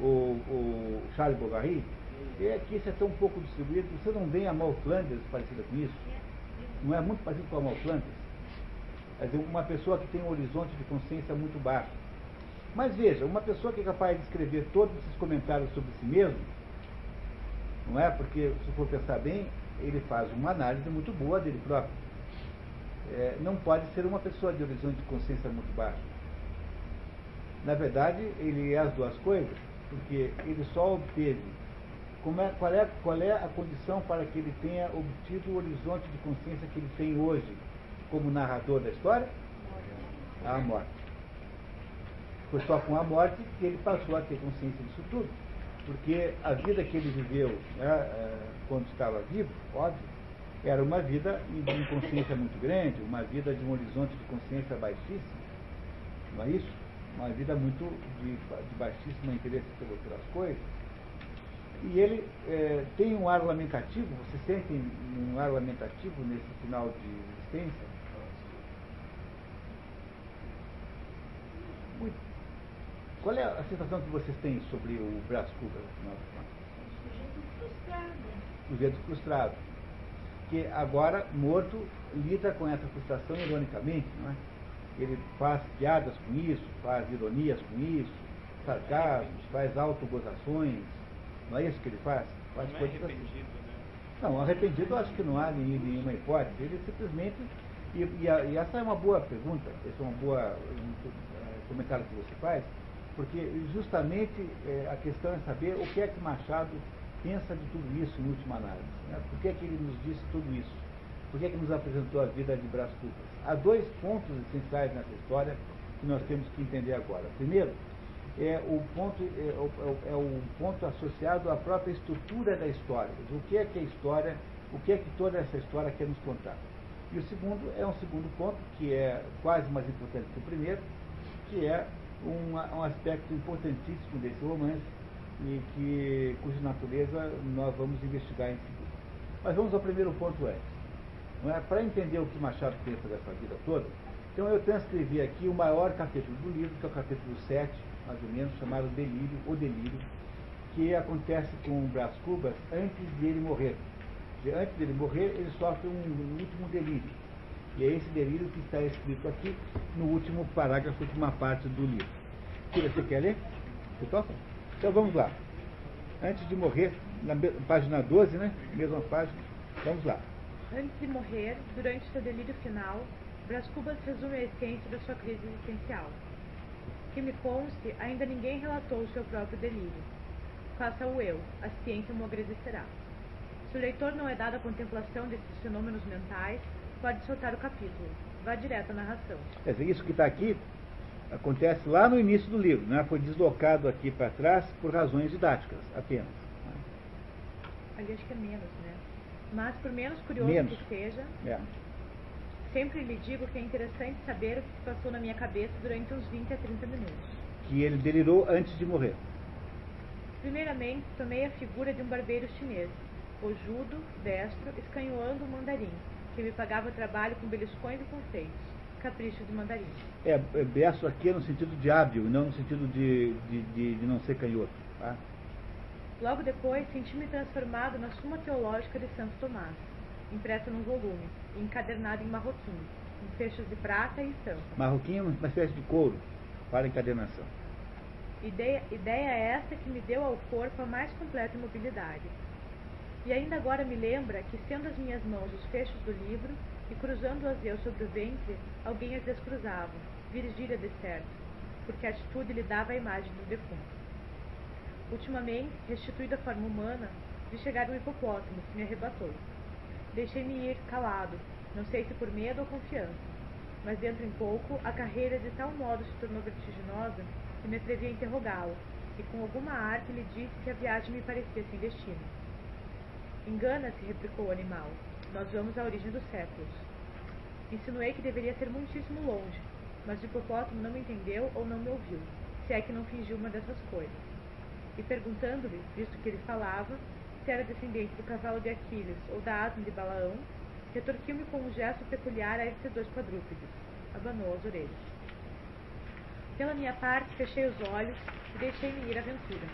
o, o Charles Bovary, é que isso é tão pouco distribuído, você não vê a Mal Flanders parecida com isso? Não é muito parecido com a Mal Flanders? Quer dizer, uma pessoa que tem um horizonte de consciência muito baixo. Mas veja, uma pessoa que é capaz de escrever todos esses comentários sobre si mesmo, não é? Porque, se for pensar bem, ele faz uma análise muito boa dele próprio. É, não pode ser uma pessoa de horizonte de consciência muito baixo. Na verdade, ele é as duas coisas, porque ele só obteve. É, qual, é, qual é a condição para que ele tenha obtido o horizonte de consciência que ele tem hoje como narrador da história? A morte. Foi só com a morte que ele passou a ter consciência disso tudo. Porque a vida que ele viveu né, é, quando estava vivo, óbvio, era uma vida de inconsciência muito grande, uma vida de um horizonte de consciência baixíssimo. Não é isso? uma vida muito de, de baixíssimo interesse pelas coisas. E ele é, tem um ar lamentativo, você sente um ar lamentativo nesse final de existência? Muito. Qual é a sensação que vocês têm sobre o Brás Cubas, contas? frustrado. Sujeito frustrado. Que agora, morto, lida com essa frustração ironicamente, não é? ele faz piadas com isso, faz ironias com isso, sarcasmos, faz autogozações. Não é isso que ele faz? Faz não é é arrependido, assim. né? Não, arrependido eu acho que não há nenhuma hipótese. Ele simplesmente. E, e, e, essa é uma boa pergunta, esse é um boa um, um, comentário que você faz, porque justamente é, a questão é saber o que é que Machado pensa de tudo isso em última análise. Né? Por que é que ele nos disse tudo isso? Por que, é que nos apresentou a vida de Brás Cubas? Há dois pontos essenciais nessa história que nós temos que entender agora. Primeiro, é o ponto, é, é, é o ponto associado à própria estrutura da história. O que é que a história, o que é que toda essa história quer nos contar. E o segundo é um segundo ponto, que é quase mais importante que o primeiro, que é um, um aspecto importantíssimo desse romance e que, cuja natureza nós vamos investigar em seguida. Mas vamos ao primeiro ponto antes. É? Para entender o que Machado pensa dessa vida toda, então eu transcrevi aqui o maior capítulo do livro, que é o capítulo 7, mais ou menos, chamado Delírio, ou Delírio, que acontece com o Brás Cubas antes de ele morrer. Antes dele morrer, ele sofre um último delírio. E é esse delírio que está escrito aqui no último parágrafo, última parte do livro. Que você quer ler? Você toca? Então vamos lá. Antes de morrer, na página 12, né? Mesma página. Vamos lá. Antes de morrer, durante seu delírio final, Brás Cubas resume a essência da sua crise existencial. Que me conste, ainda ninguém relatou o seu próprio delírio. Faça-o eu, a ciência me agradecerá. Se o leitor não é dado à contemplação desses fenômenos mentais, pode soltar o capítulo. Vá direto à narração. É isso que está aqui acontece lá no início do livro, né? foi deslocado aqui para trás por razões didáticas apenas. Ali acho que é menos, né? Mas, por menos curioso menos. que seja, é. Sempre lhe digo que é interessante saber o que se passou na minha cabeça durante uns 20 a 30 minutos. Que ele delirou antes de morrer. Primeiramente, tomei a figura de um barbeiro chinês, ojudo, destro, escanhoando um mandarim, que me pagava trabalho com beliscões e confeitos. Capricho de mandarim. É, é destro aqui é no sentido de hábil, não no sentido de, de, de, de não ser canhoto. Tá? Logo depois, senti-me transformado na Suma Teológica de Santo Tomás, impressa num volume, encadernado em marroquim, em fechos de prata e estampa. Marroquim é uma espécie de couro para encadernação. Ideia, ideia essa que me deu ao corpo a mais completa mobilidade. E ainda agora me lembra que, sendo as minhas mãos os fechos do livro, e cruzando-as eu sobre o ventre, alguém as descruzava, Virgília de certo, porque a atitude lhe dava a imagem do defunto. Ultimamente, restituída a forma humana, vi chegar um hipopótamo que me arrebatou. Deixei-me ir calado, não sei se por medo ou confiança, mas dentro em pouco a carreira de tal modo se tornou vertiginosa que me atrevi a interrogá-lo, e com alguma arte lhe disse que a viagem me parecia sem destino. Engana-se, replicou o animal. Nós vamos à origem dos séculos. Insinuei que deveria ser muitíssimo longe, mas o hipopótamo não me entendeu ou não me ouviu, se é que não fingiu uma dessas coisas. e perguntando-lhe, visto que ele falava, se era descendente do cavalo de Aquiles ou da asna de Balaão, retorquiu-me com um gesto peculiar a esses dois quadrúpedes. Abanou as orelhas. Pela minha parte, fechei os olhos e deixei-me ir à aventura.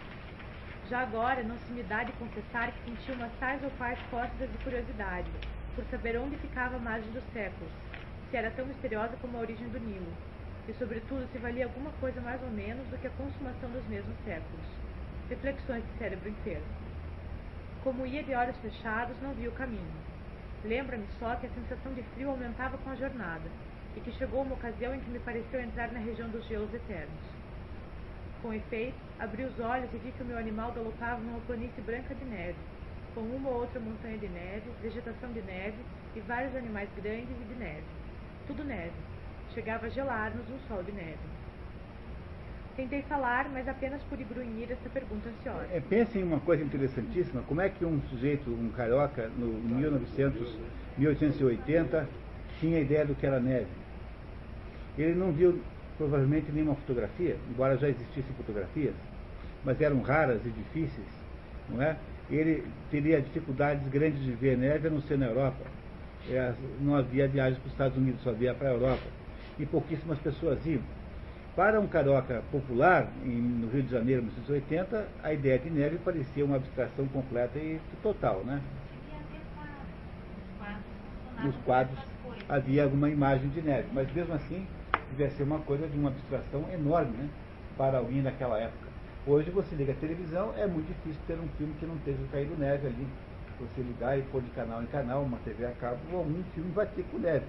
Já agora não se me dá de confessar que senti umas tais ou quais cócegas de curiosidade, por saber onde ficava a margem dos séculos, se era tão misteriosa como a origem do Nilo, e sobretudo se valia alguma coisa mais ou menos do que a consumação dos mesmos séculos. Reflexões de cérebro enfermo. Como ia de olhos fechados, não vi o caminho. Lembra-me só que a sensação de frio aumentava com a jornada, e que chegou uma ocasião em que me pareceu entrar na região dos gelos eternos. Com efeito, abri os olhos e vi que o meu animal galopava numa planície branca de neve, com uma ou outra montanha de neve, vegetação de neve e vários animais grandes e de neve. Tudo neve. Chegava a gelar-nos um sol de neve. Tentei falar, mas apenas pude grunhir essa pergunta ansiosa. É, pense em uma coisa interessantíssima. Como é que um sujeito, um carioca, no 1900, 1880, tinha ideia do que era neve? Ele não viu provavelmente nenhuma fotografia, embora já existissem fotografias, mas eram raras e difíceis, não é? Ele teria dificuldades grandes de ver neve a não ser na Europa. É, não havia viagens para os Estados Unidos, só havia para a Europa. E pouquíssimas pessoas iam. Para um carioca popular, em, no Rio de Janeiro, em 1980, a ideia de neve parecia uma abstração completa e total, né? Nos quadros havia alguma imagem de neve, mas mesmo assim devia ser uma coisa de uma abstração enorme né, para alguém daquela época. Hoje você liga a televisão, é muito difícil ter um filme que não esteja caído neve ali. Você ligar e pôr de canal em canal, uma TV a cabo, algum filme vai ter com neve.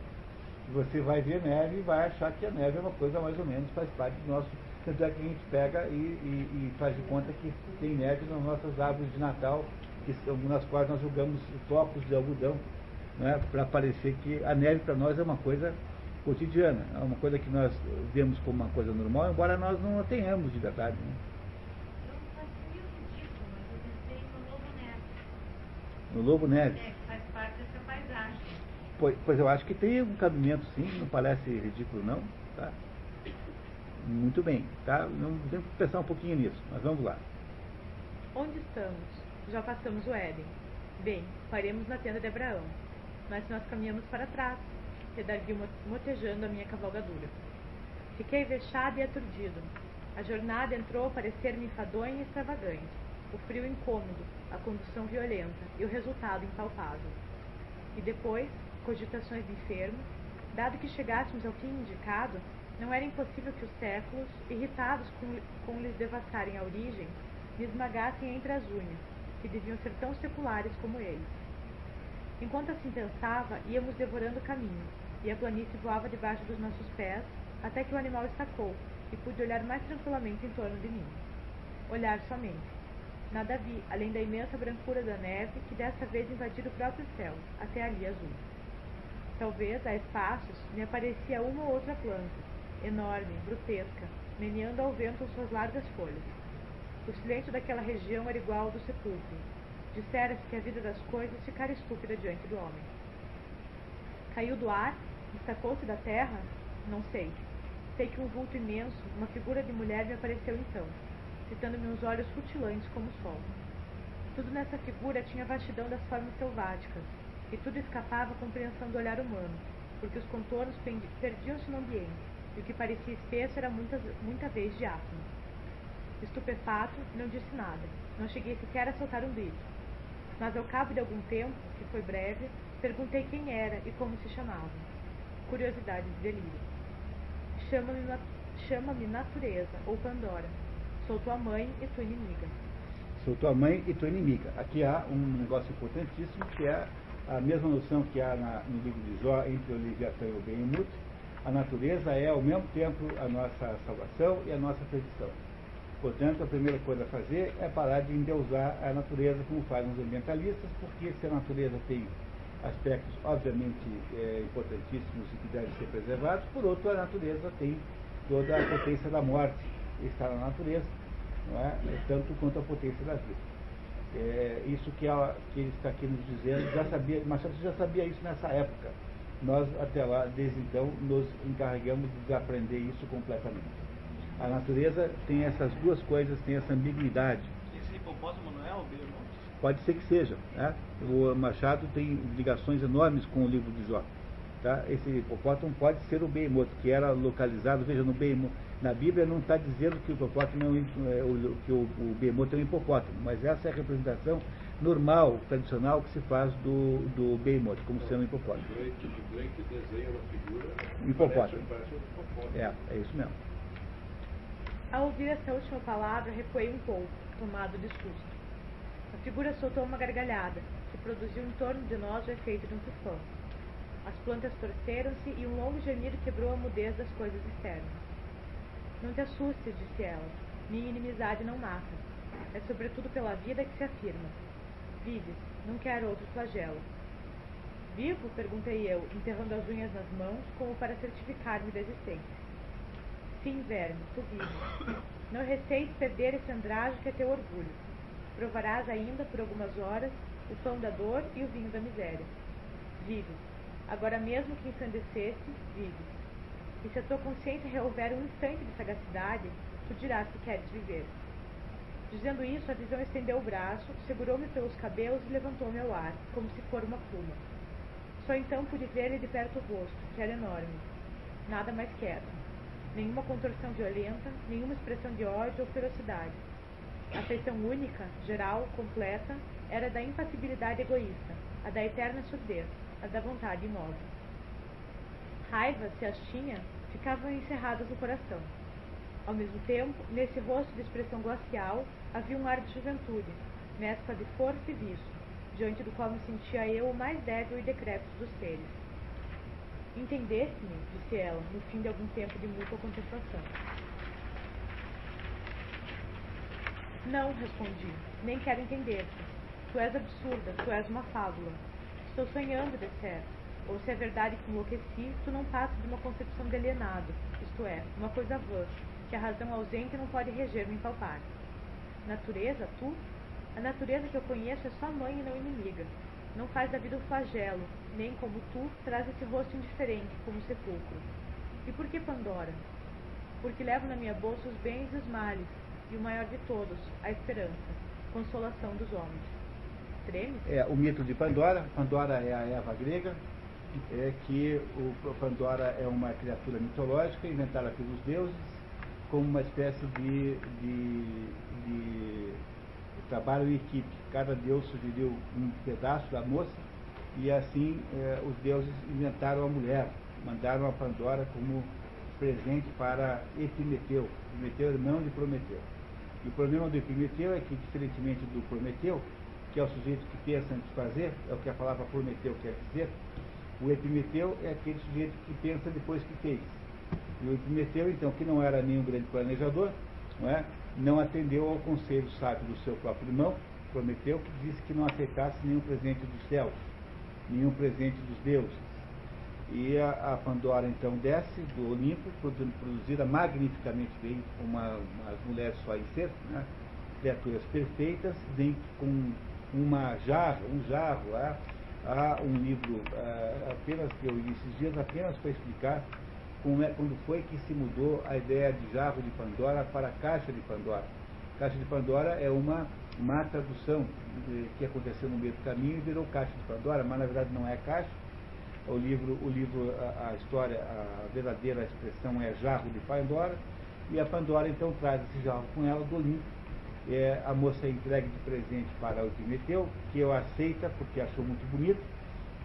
Você vai ver neve e vai achar que a neve é uma coisa mais ou menos, faz parte do nosso. Tanto é que a gente pega e, e, e faz de conta que tem neve nas nossas árvores de Natal, que são, nas quais nós jogamos flocos de algodão, né, para parecer que a neve para nós é uma coisa cotidiana, é uma coisa que nós vemos como uma coisa normal, embora nós não a tenhamos de verdade. Né? No Lobo Neves. É, que faz parte dessa paisagem. Pois, pois eu acho que tem um cabimento sim, não parece ridículo não. Tá? Muito bem, tá? Temos que pensar um pouquinho nisso, mas vamos lá. Onde estamos? Já passamos o Éden. Bem, paremos na tenda de Abraão. Mas nós caminhamos para trás, redarguiu motejando a minha cavalgadura. Fiquei vexado e aturdido. A jornada entrou a parecer-me enfadonha e extravagante. O frio incômodo, a condução violenta e o resultado impalpável. E depois, cogitações de enfermo, dado que chegássemos ao fim indicado, não era impossível que os séculos, irritados com, com lhes devassarem a origem, me esmagassem entre as unhas, que deviam ser tão seculares como eles. Enquanto assim pensava, íamos devorando o caminho, e a planície voava debaixo dos nossos pés, até que o animal estacou, e pude olhar mais tranquilamente em torno de mim. Olhar somente. Nada vi, além da imensa brancura da neve, que dessa vez invadira o próprio céu, até ali azul. Talvez, a espaços, me aparecia uma ou outra planta, enorme, grotesca, meneando ao vento suas largas folhas. O silêncio daquela região era igual ao do sepulcro. Dissera-se que a vida das coisas ficara estúpida diante do homem. Caiu do ar? Destacou-se da terra? Não sei. Sei que um vulto imenso, uma figura de mulher me apareceu então, fitando-me uns olhos rutilantes como o sol. Tudo nessa figura tinha vastidão das formas selváticas, e tudo escapava à compreensão do olhar humano, porque os contornos perdiam-se no ambiente, e o que parecia espesso era muita vez diáfano. Estupefato, não disse nada, não cheguei sequer a soltar um grito. Mas ao cabo de algum tempo, que foi breve, perguntei quem era e como se chamava. Curiosidade de delírio. Chama-me chama natureza, ou Pandora. Sou tua mãe e tua inimiga. Sou tua mãe e tua inimiga. Aqui há um negócio importantíssimo que é a mesma noção que há na, no livro de Jó entre o Leviatã e o Behemoth. A natureza é ao mesmo tempo a nossa salvação e a nossa perdição. Portanto, a primeira coisa a fazer é parar de endeusar a natureza como fazem os ambientalistas, porque se a natureza tem aspectos obviamente é, importantíssimos e que devem ser preservados, por outro, a natureza tem toda a potência da morte, está na natureza, é? tanto quanto a potência da vida. É, isso que, ela, que ele está aqui nos dizendo, já sabia, Machado já sabia isso nessa época. Nós, até lá, desde então, nos encarregamos de desaprender isso completamente. A natureza tem essas duas coisas, tem essa ambiguidade hipopótamo não é o Behemoth? Pode ser que seja. Né? O Machado tem ligações enormes com o livro de Jó. Tá? Esse hipopótamo pode ser o Behemoth, que era localizado, veja, no Behemoth. Na Bíblia não está dizendo que o hipopótamo é um, é, o, que o, o é um hipopótamo, mas essa é a representação normal, tradicional que se faz do, do Behemoth, como sendo um hipopótamo. O Blake desenha na figura. Hipopótamo. Parece, parece um hipopótamo. É, é isso mesmo. Ao ouvir essa última palavra, recuei um pouco, tomado de susto. A figura soltou uma gargalhada, que produziu em torno de nós o efeito de um tufão. As plantas torceram-se e um longo gemido quebrou a mudez das coisas externas. Não te assustes, disse ela. Minha inimizade não mata. É sobretudo pela vida que se afirma. Vives, não quero outro flagelo. Vivo? perguntei eu, enterrando as unhas nas mãos, como para certificar-me da existência. Sim, verme, tu vives. Não receies perder esse andrajo que é teu orgulho. Provarás ainda, por algumas horas, o pão da dor e o vinho da miséria. Vives. Agora mesmo que ensandecesse, vives. E se a tua consciência reouver um instante de sagacidade, tu dirás que queres viver. Dizendo isso, a visão estendeu o braço, segurou-me pelos cabelos e levantou-me ao ar, como se for uma pluma. Só então pude ver-lhe de perto o rosto, que era enorme. Nada mais quieto. Nenhuma contorção violenta, nenhuma expressão de ódio ou ferocidade. A feição única, geral, completa, era da impassibilidade egoísta, a da eterna surdez, a da vontade imóvel. Raiva, se as tinha, ficavam encerradas no coração. Ao mesmo tempo, nesse rosto de expressão glacial, havia um ar de juventude, mescla de força e vício, diante do qual me sentia eu o mais débil e decrépito dos seres. Entendesse-me, disse ela, no fim de algum tempo de mútua contemplação. Não, respondi, nem quero entender-te. Tu és absurda, tu és uma fábula. Estou sonhando, de certo. Ou se é verdade que enlouqueci, tu não passas de uma concepção de alienado, isto é, uma coisa vã, que a razão ausente não pode reger nem palpar. Natureza, tu? A natureza que eu conheço é só mãe e não inimiga. Não faz da vida um flagelo, nem como tu traz esse rosto indiferente, como sepulcro. E por que Pandora? Porque levo na minha bolsa os bens e os males, e o maior de todos, a esperança, consolação dos homens. Treme? É o mito de Pandora. Pandora é a Eva grega, é que o Pandora é uma criatura mitológica inventada pelos deuses como uma espécie de, de, de trabalho em equipe. Cada deus sugeriu um pedaço da moça e assim eh, os deuses inventaram a mulher, mandaram a Pandora como presente para Epimeteu. Epimeteu é irmão de Prometeu. E o problema do Epimeteu é que, diferentemente do Prometeu, que é o sujeito que pensa antes de fazer, é o que a palavra Prometeu quer dizer, o Epimeteu é aquele sujeito que pensa depois que fez. E o Epimeteu, então, que não era nenhum grande planejador, não, é? não atendeu ao conselho sábio do seu próprio irmão, Prometeu, que disse que não aceitasse nenhum presente dos céus, nenhum presente dos deuses. E a, a Pandora então desce do Olimpo, produzida magnificamente bem, uma, umas mulheres só em ser, né? criaturas perfeitas, vem com uma jarra, um jarro, é? Há um livro uh, apenas que eu li esses dias apenas para explicar como é, quando foi que se mudou a ideia de jarro de Pandora para caixa de Pandora. Caixa de Pandora é uma má tradução de, que aconteceu no meio do caminho e virou caixa de Pandora, mas na verdade não é caixa. O livro, o livro a, a história, a verdadeira expressão é jarro de Pandora, e a Pandora então traz esse jarro com ela do Olimpo é, a moça é entregue de presente para o Epimeteu, que eu aceita porque achou muito bonito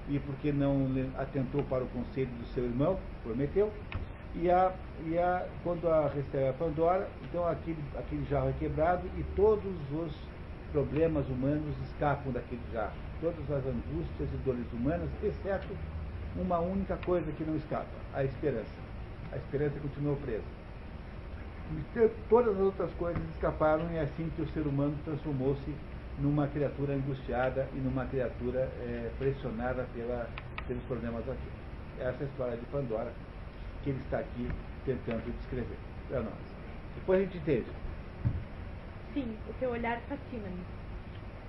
e porque não atentou para o conselho do seu irmão, Prometeu. E, a, e a, quando a recebe a Pandora, então aquele, aquele jarro é quebrado e todos os problemas humanos escapam daquele jarro. Todas as angústias e dores humanas, exceto uma única coisa que não escapa, a esperança. A esperança continuou presa todas as outras coisas escaparam e é assim que o ser humano transformou-se numa criatura angustiada e numa criatura é, pressionada pela, pelos problemas aqui. Essa é a história de Pandora que ele está aqui tentando descrever para nós. Depois a gente entende. Sim, o teu olhar fascina-me.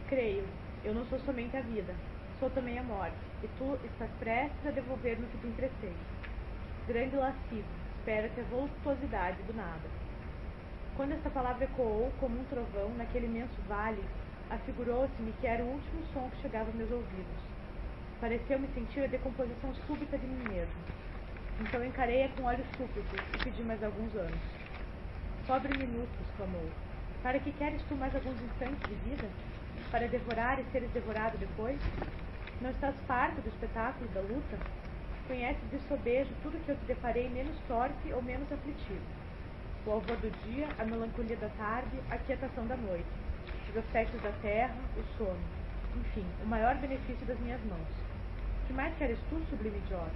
Creio, eu não sou somente a vida, sou também a morte, e tu estás prestes a devolver-me o que te emprestei. Grande lascivo, espera-te a voluptuosidade do nada Quando esta palavra ecoou como um trovão naquele imenso vale, afigurou-se-me que era o último som que chegava aos meus ouvidos. Pareceu-me sentir a decomposição súbita de mim mesmo. Então encarei-a com olhos súplitos e pedi mais alguns anos. Pobre minuto, exclamou. Para que queres tu mais alguns instantes de vida? Para devorar e seres devorado depois? Não estás farto do espetáculo da luta? Conheces de sobejo tudo que eu te deparei menos torpe ou menos aflitivo. O alvor do dia, a melancolia da tarde, a quietação da noite, os aspectos da terra, o sono. Enfim, o maior benefício das minhas mãos. Que mais queres tu, sublime idiota?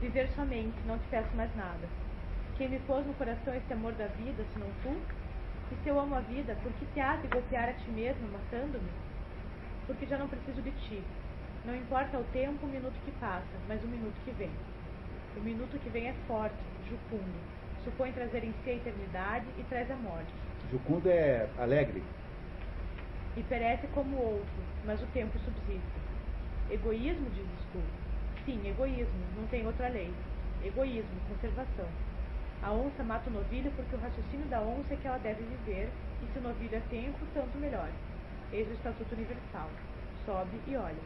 Viver somente, não te peço mais nada. Quem me pôs no coração esse amor da vida, se não tu? E se eu amo a vida, por que te has de golpear a ti mesmo, matando-me? Porque já não preciso de ti. Não importa o tempo, o minuto que passa, mas o minuto que vem. O minuto que vem é forte, jucundo. Supõe trazer em si a eternidade e traz a morte. Jucundo é alegre. E perece como outro, mas o tempo subsiste. Egoísmo, dizes tu? Sim, egoísmo, não tem outra lei. Egoísmo, conservação. A onça mata o novilho porque o raciocínio da onça é que ela deve viver, e se o novilho é tempo, tanto melhor. Eis o Estatuto Universal. Sobe e olha.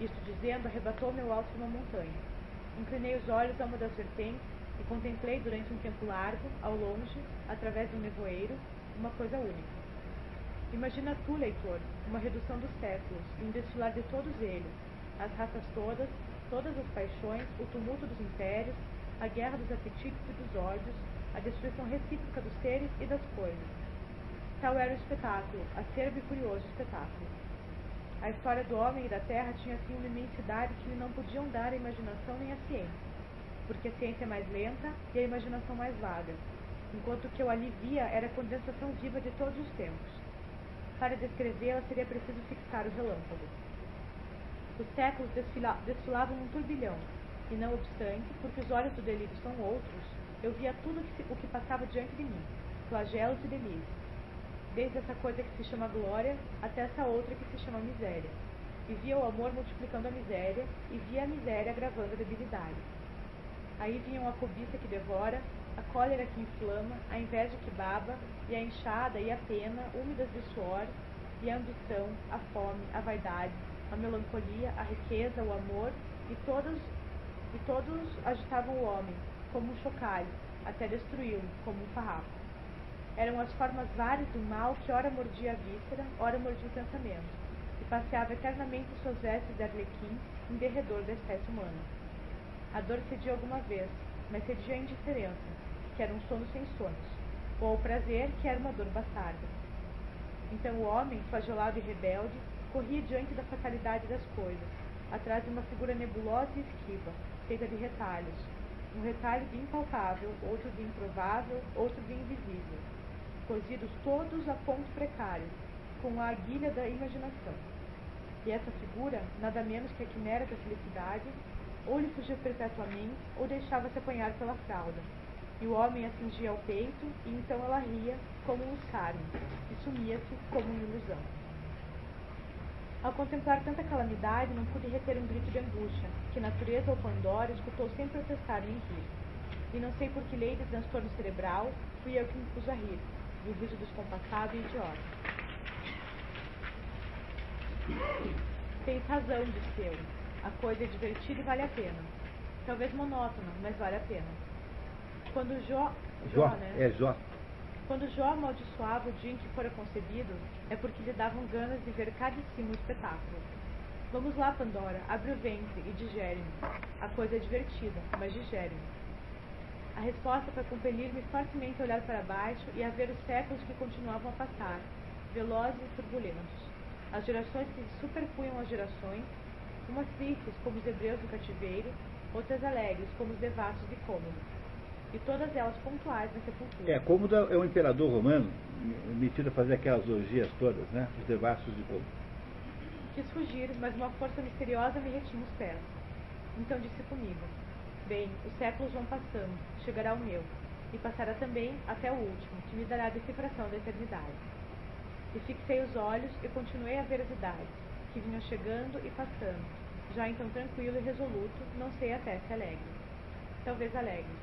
Isto dizendo, arrebatou meu alto uma montanha. Inclinei os olhos a uma das vertentes e contemplei durante um tempo largo, ao longe, através de um nevoeiro, uma coisa única. Imagina tu, leitor, uma redução dos séculos e um destilar de todos eles, as raças todas, todas as paixões, o tumulto dos impérios, a guerra dos apetites e dos ódios, a destruição recíproca dos seres e das coisas. Tal era o espetáculo, acerbo e curioso espetáculo. A história do homem e da terra tinha assim uma imensidade que lhe não podiam dar a imaginação nem a ciência, porque a ciência é mais lenta e a imaginação mais vaga, enquanto que eu ali via era a condensação viva de todos os tempos. Para descrevê-la seria preciso fixar o relâmpago. Os séculos desfila desfilavam num turbilhão, e não obstante, porque os olhos do delírio são outros, eu via tudo que se, o que passava diante de mim, flagelos e delírios desde essa coisa que se chama glória até essa outra que se chama miséria. E via o amor multiplicando a miséria, e via a miséria agravando a debilidade. Aí vinham a cobiça que devora, a cólera que inflama, a inveja que baba, e a enxada e a pena, úmidas de suor, e a ambição, a fome, a vaidade, a melancolia, a riqueza, o amor, e todos, e todos agitavam o homem, como um chocalho, até destruí-lo, como um farrapo. Eram as formas várias do mal que ora mordia a víscera, ora mordia o pensamento, e passeava eternamente suas vestes de arlequim em derredor da espécie humana. A dor cedia alguma vez, mas cedia a indiferença, que era um sono sem sonhos, ou o prazer, que era uma dor bastarda. Então o homem, flagelado e rebelde, corria diante da fatalidade das coisas, atrás de uma figura nebulosa e esquiva, feita de retalhos, um retalho de impalpável, outro de improvável, outro de invisível, cosidos todos a ponto precário, com a aguilha da imaginação. E essa figura, nada menos que a quimera da felicidade, ou lhe fugia perpetuamente, ou deixava-se apanhar pela fralda. E o homem a cingia ao peito, e então ela ria, como um escárnio, e sumia-se como uma ilusão. Ao contemplar tanta calamidade, não pude reter um grito de angústia, que natureza ou Pandora escutou sem protestar nem rir. E não sei por que lei de transtorno cerebral, fui eu que me pus a rir, do riso descompassado e idiota. Tens razão, disse eu. A coisa é divertida e vale a pena. Talvez monótona, mas vale a pena. Quando Jó. Jó, né? é Jó. Quando Jó amaldiçoava o dia em que fora concebido, é porque lhe davam ganas de ver cá de cima o espetáculo. Vamos lá, Pandora, abre o ventre e digere-me. A coisa é divertida, mas digere-me. A resposta foi compelir-me fortemente a olhar para baixo e a ver os séculos que continuavam a passar, velozes e turbulentos. As gerações que se superpunham às gerações, umas tristes como os hebreus do cativeiro, outras alegres como os devassos de Cômodo, e todas elas pontuais na sepultura. É, Cômodo é um imperador romano, metido a fazer aquelas orgias todas, né? Os devassos de Cômodo. Quis fugir, mas uma força misteriosa me retinha os pés. Então disse comigo, Bem, os séculos vão passando, chegará o meu, e passará também até o último, que me dará a decifração da eternidade. E fixei os olhos e continuei a ver as idades, que vinham chegando e passando, já então tranquilo e resoluto, não sei até se alegre. Talvez alegre.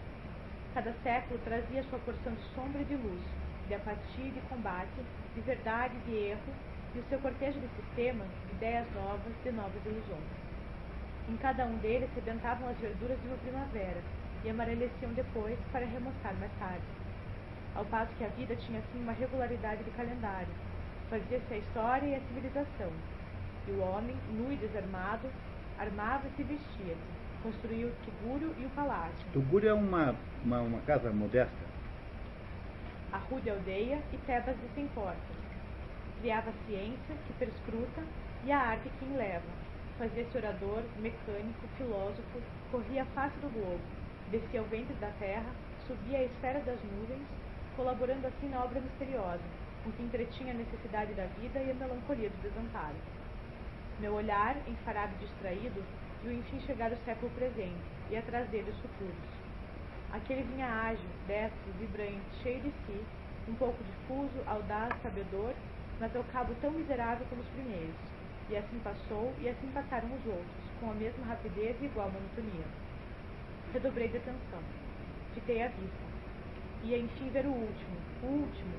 Cada século trazia sua porção de sombra e de luz, de apatia e de combate, de verdade e de erro, e o seu cortejo de sistemas, de ideias novas, de novas ilusões. Em cada um deles rebentavam as verduras de uma primavera e amareleciam depois para remoçar mais tarde. Ao passo que a vida tinha assim uma regularidade de calendário, fazia-se a história e a civilização, e o homem, nu e desarmado, armava-se e vestia-se, construía o tugúrio e o palácio. Tugúrio é uma, uma, uma casa modesta. A rude aldeia e Tebas de sem portas. Criava a ciência, que perscruta, e a arte que enleva. Fazia-se orador, mecânico, filósofo, corria a face do globo, descia ao ventre da terra, subia à esfera das nuvens, colaborando assim na obra misteriosa, com que entretinha a necessidade da vida e a melancolia do desamparo. Meu olhar, enfarado e distraído, viu enfim chegar o século presente, e atrás dele os futuros. Aquele vinha ágil, destro, vibrante, cheio de si, um pouco difuso, audaz, sabedor, mas ao cabo tão miserável como os primeiros. E assim passou, e assim passaram os outros, com a mesma rapidez e igual monotonia. Redobrei de atenção. Fiquei à vista. Ia enfim ver o último, o último,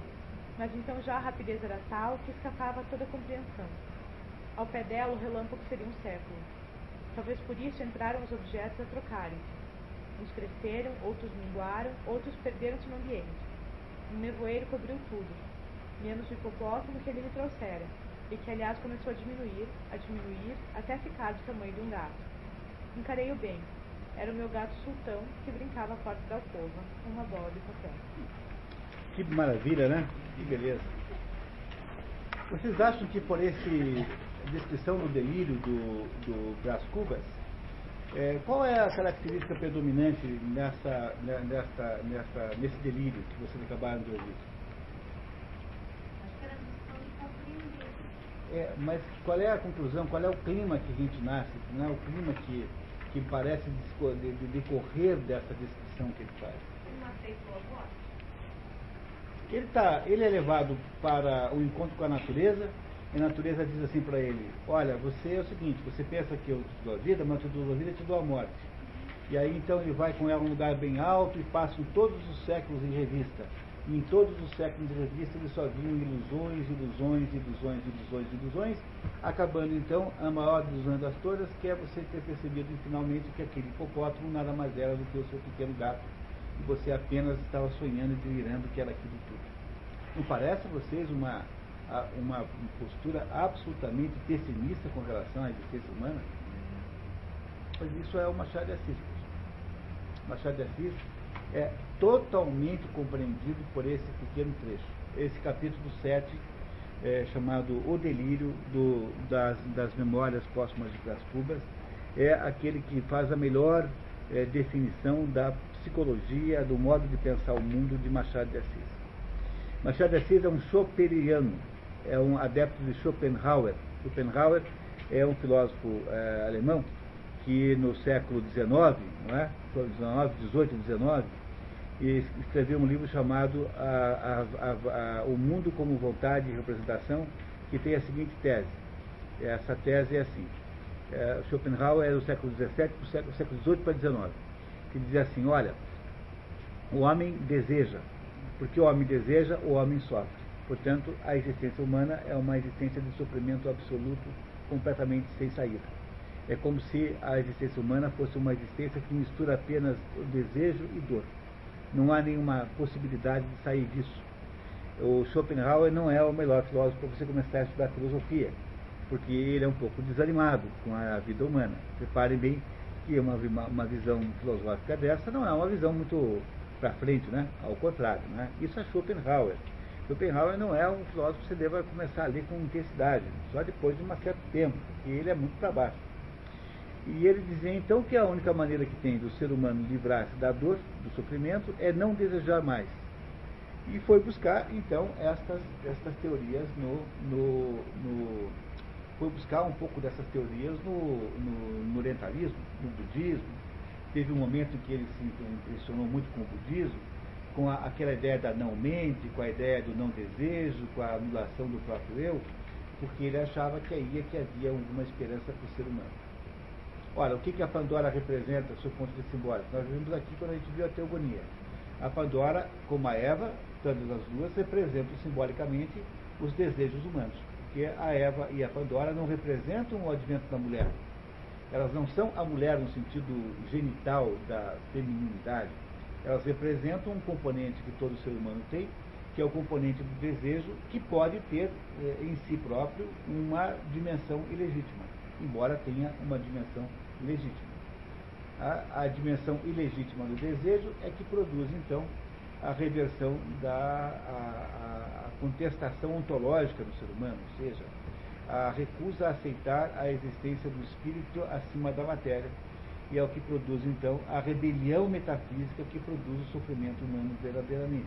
mas então já a rapidez era tal que escapava a toda compreensão. Ao pé dela o relâmpago seria um século. Talvez por isso entraram os objetos a trocarem-se. Uns cresceram, outros minguaram, outros perderam-se no ambiente. Um nevoeiro cobriu tudo, menos o hipopótamo que ele me trouxera, e que aliás começou a diminuir, a diminuir, até ficar do tamanho de um gato. Encarei-o bem. Era o meu gato sultão que brincava à porta da alcova, com uma bola de papel. Que maravilha, né? Que beleza. Vocês acham que por esse descrição do delírio do, do Brás Cubas, é, qual é a característica predominante nessa, nessa, nessa, nesse delírio que vocês acabaram de ouvir? Acho que era a questão de compreender. É, mas qual é a conclusão, qual é o clima que a gente nasce, não é o clima que, que parece disco- de, de decorrer dessa descrição que ele faz? Ele, tá, ele é levado para o encontro com a natureza, e a natureza diz assim para ele, olha, você é o seguinte, você pensa que eu te dou a vida, mas eu te dou a vida e te dou a morte. E aí então ele vai com ela a um lugar bem alto e passam todos os séculos em revista. E em todos os séculos de revista ele só viu ilusões, ilusões, ilusões, ilusões, ilusões, acabando então a maior ilusão das todas, que é você ter percebido finalmente que aquele hipopótamo nada mais era do que o seu pequeno gato, e você apenas estava sonhando e delirando que era aquilo tudo. Não parece a vocês uma, uma postura absolutamente pessimista com relação à existência humana? Pois isso é o Machado de Assis. Machado de Assis é totalmente compreendido por esse pequeno trecho. Esse capítulo 7, é, chamado O Delírio do- das, das Memórias Póstumas de Brás Cubas, é aquele que faz a melhor é, definição da psicologia, do modo de pensar o mundo de Machado de Assis. Machado de Assis é um Schopenhaueriano, é um adepto de Schopenhauer. Schopenhauer é um filósofo eh, alemão que no século XIX, não é? XIX, 18, 19, e escreveu um livro chamado a- a- a- O Mundo como Vontade e Representação, que tem a seguinte tese. Essa tese é assim. eh, Schopenhauer é do século XVII para o século, século XVIII para XIX, que dizia assim, olha, o homem deseja, porque o homem deseja, o homem sofre. Portanto, a existência humana é uma existência de sofrimento absoluto, completamente sem saída. É como se a existência humana fosse uma existência que mistura apenas desejo e dor. Não há nenhuma possibilidade de sair disso. O Schopenhauer não é o melhor filósofo para você começar a estudar filosofia, porque ele é um pouco desanimado com a vida humana. Reparem bem que uma, uma visão filosófica dessa não é uma visão muito para frente, né? Ao contrário, né? Isso é Schopenhauer. Schopenhauer não é um filósofo que você deva começar a ler com intensidade, só depois de um certo tempo, porque ele é muito para baixo. E ele dizia então que a única maneira que tem do ser humano livrar-se da dor, do sofrimento, é não desejar mais. E foi buscar então estas, estas teorias no, no, no- foi buscar um pouco dessas teorias no, no, no orientalismo, no budismo. Teve um momento em que ele se impressionou muito com o budismo, com a- aquela ideia da não mente, com a ideia do não desejo, com a anulação do próprio eu, porque ele achava que aí é que havia alguma esperança para o ser humano. Ora, o que, que a Pandora representa, seu ponto de simbólico? Nós vimos aqui quando a gente viu a teogonia. A Pandora, como a Eva, todas as duas representam simbolicamente os desejos humanos. Porque a Eva e a Pandora não representam o advento da mulher. Elas não são a mulher no sentido genital da feminilidade. Elas representam um componente que todo ser humano tem, que é o componente do desejo, que pode ter eh, em si próprio uma dimensão ilegítima, embora tenha uma dimensão legítima. A, a dimensão ilegítima do desejo é que produz, então, a reversão da a, a contestação ontológica do ser humano, ou seja, a recusa a aceitar a existência do espírito acima da matéria, e é o que produz, então, a rebelião metafísica que produz o sofrimento humano verdadeiramente.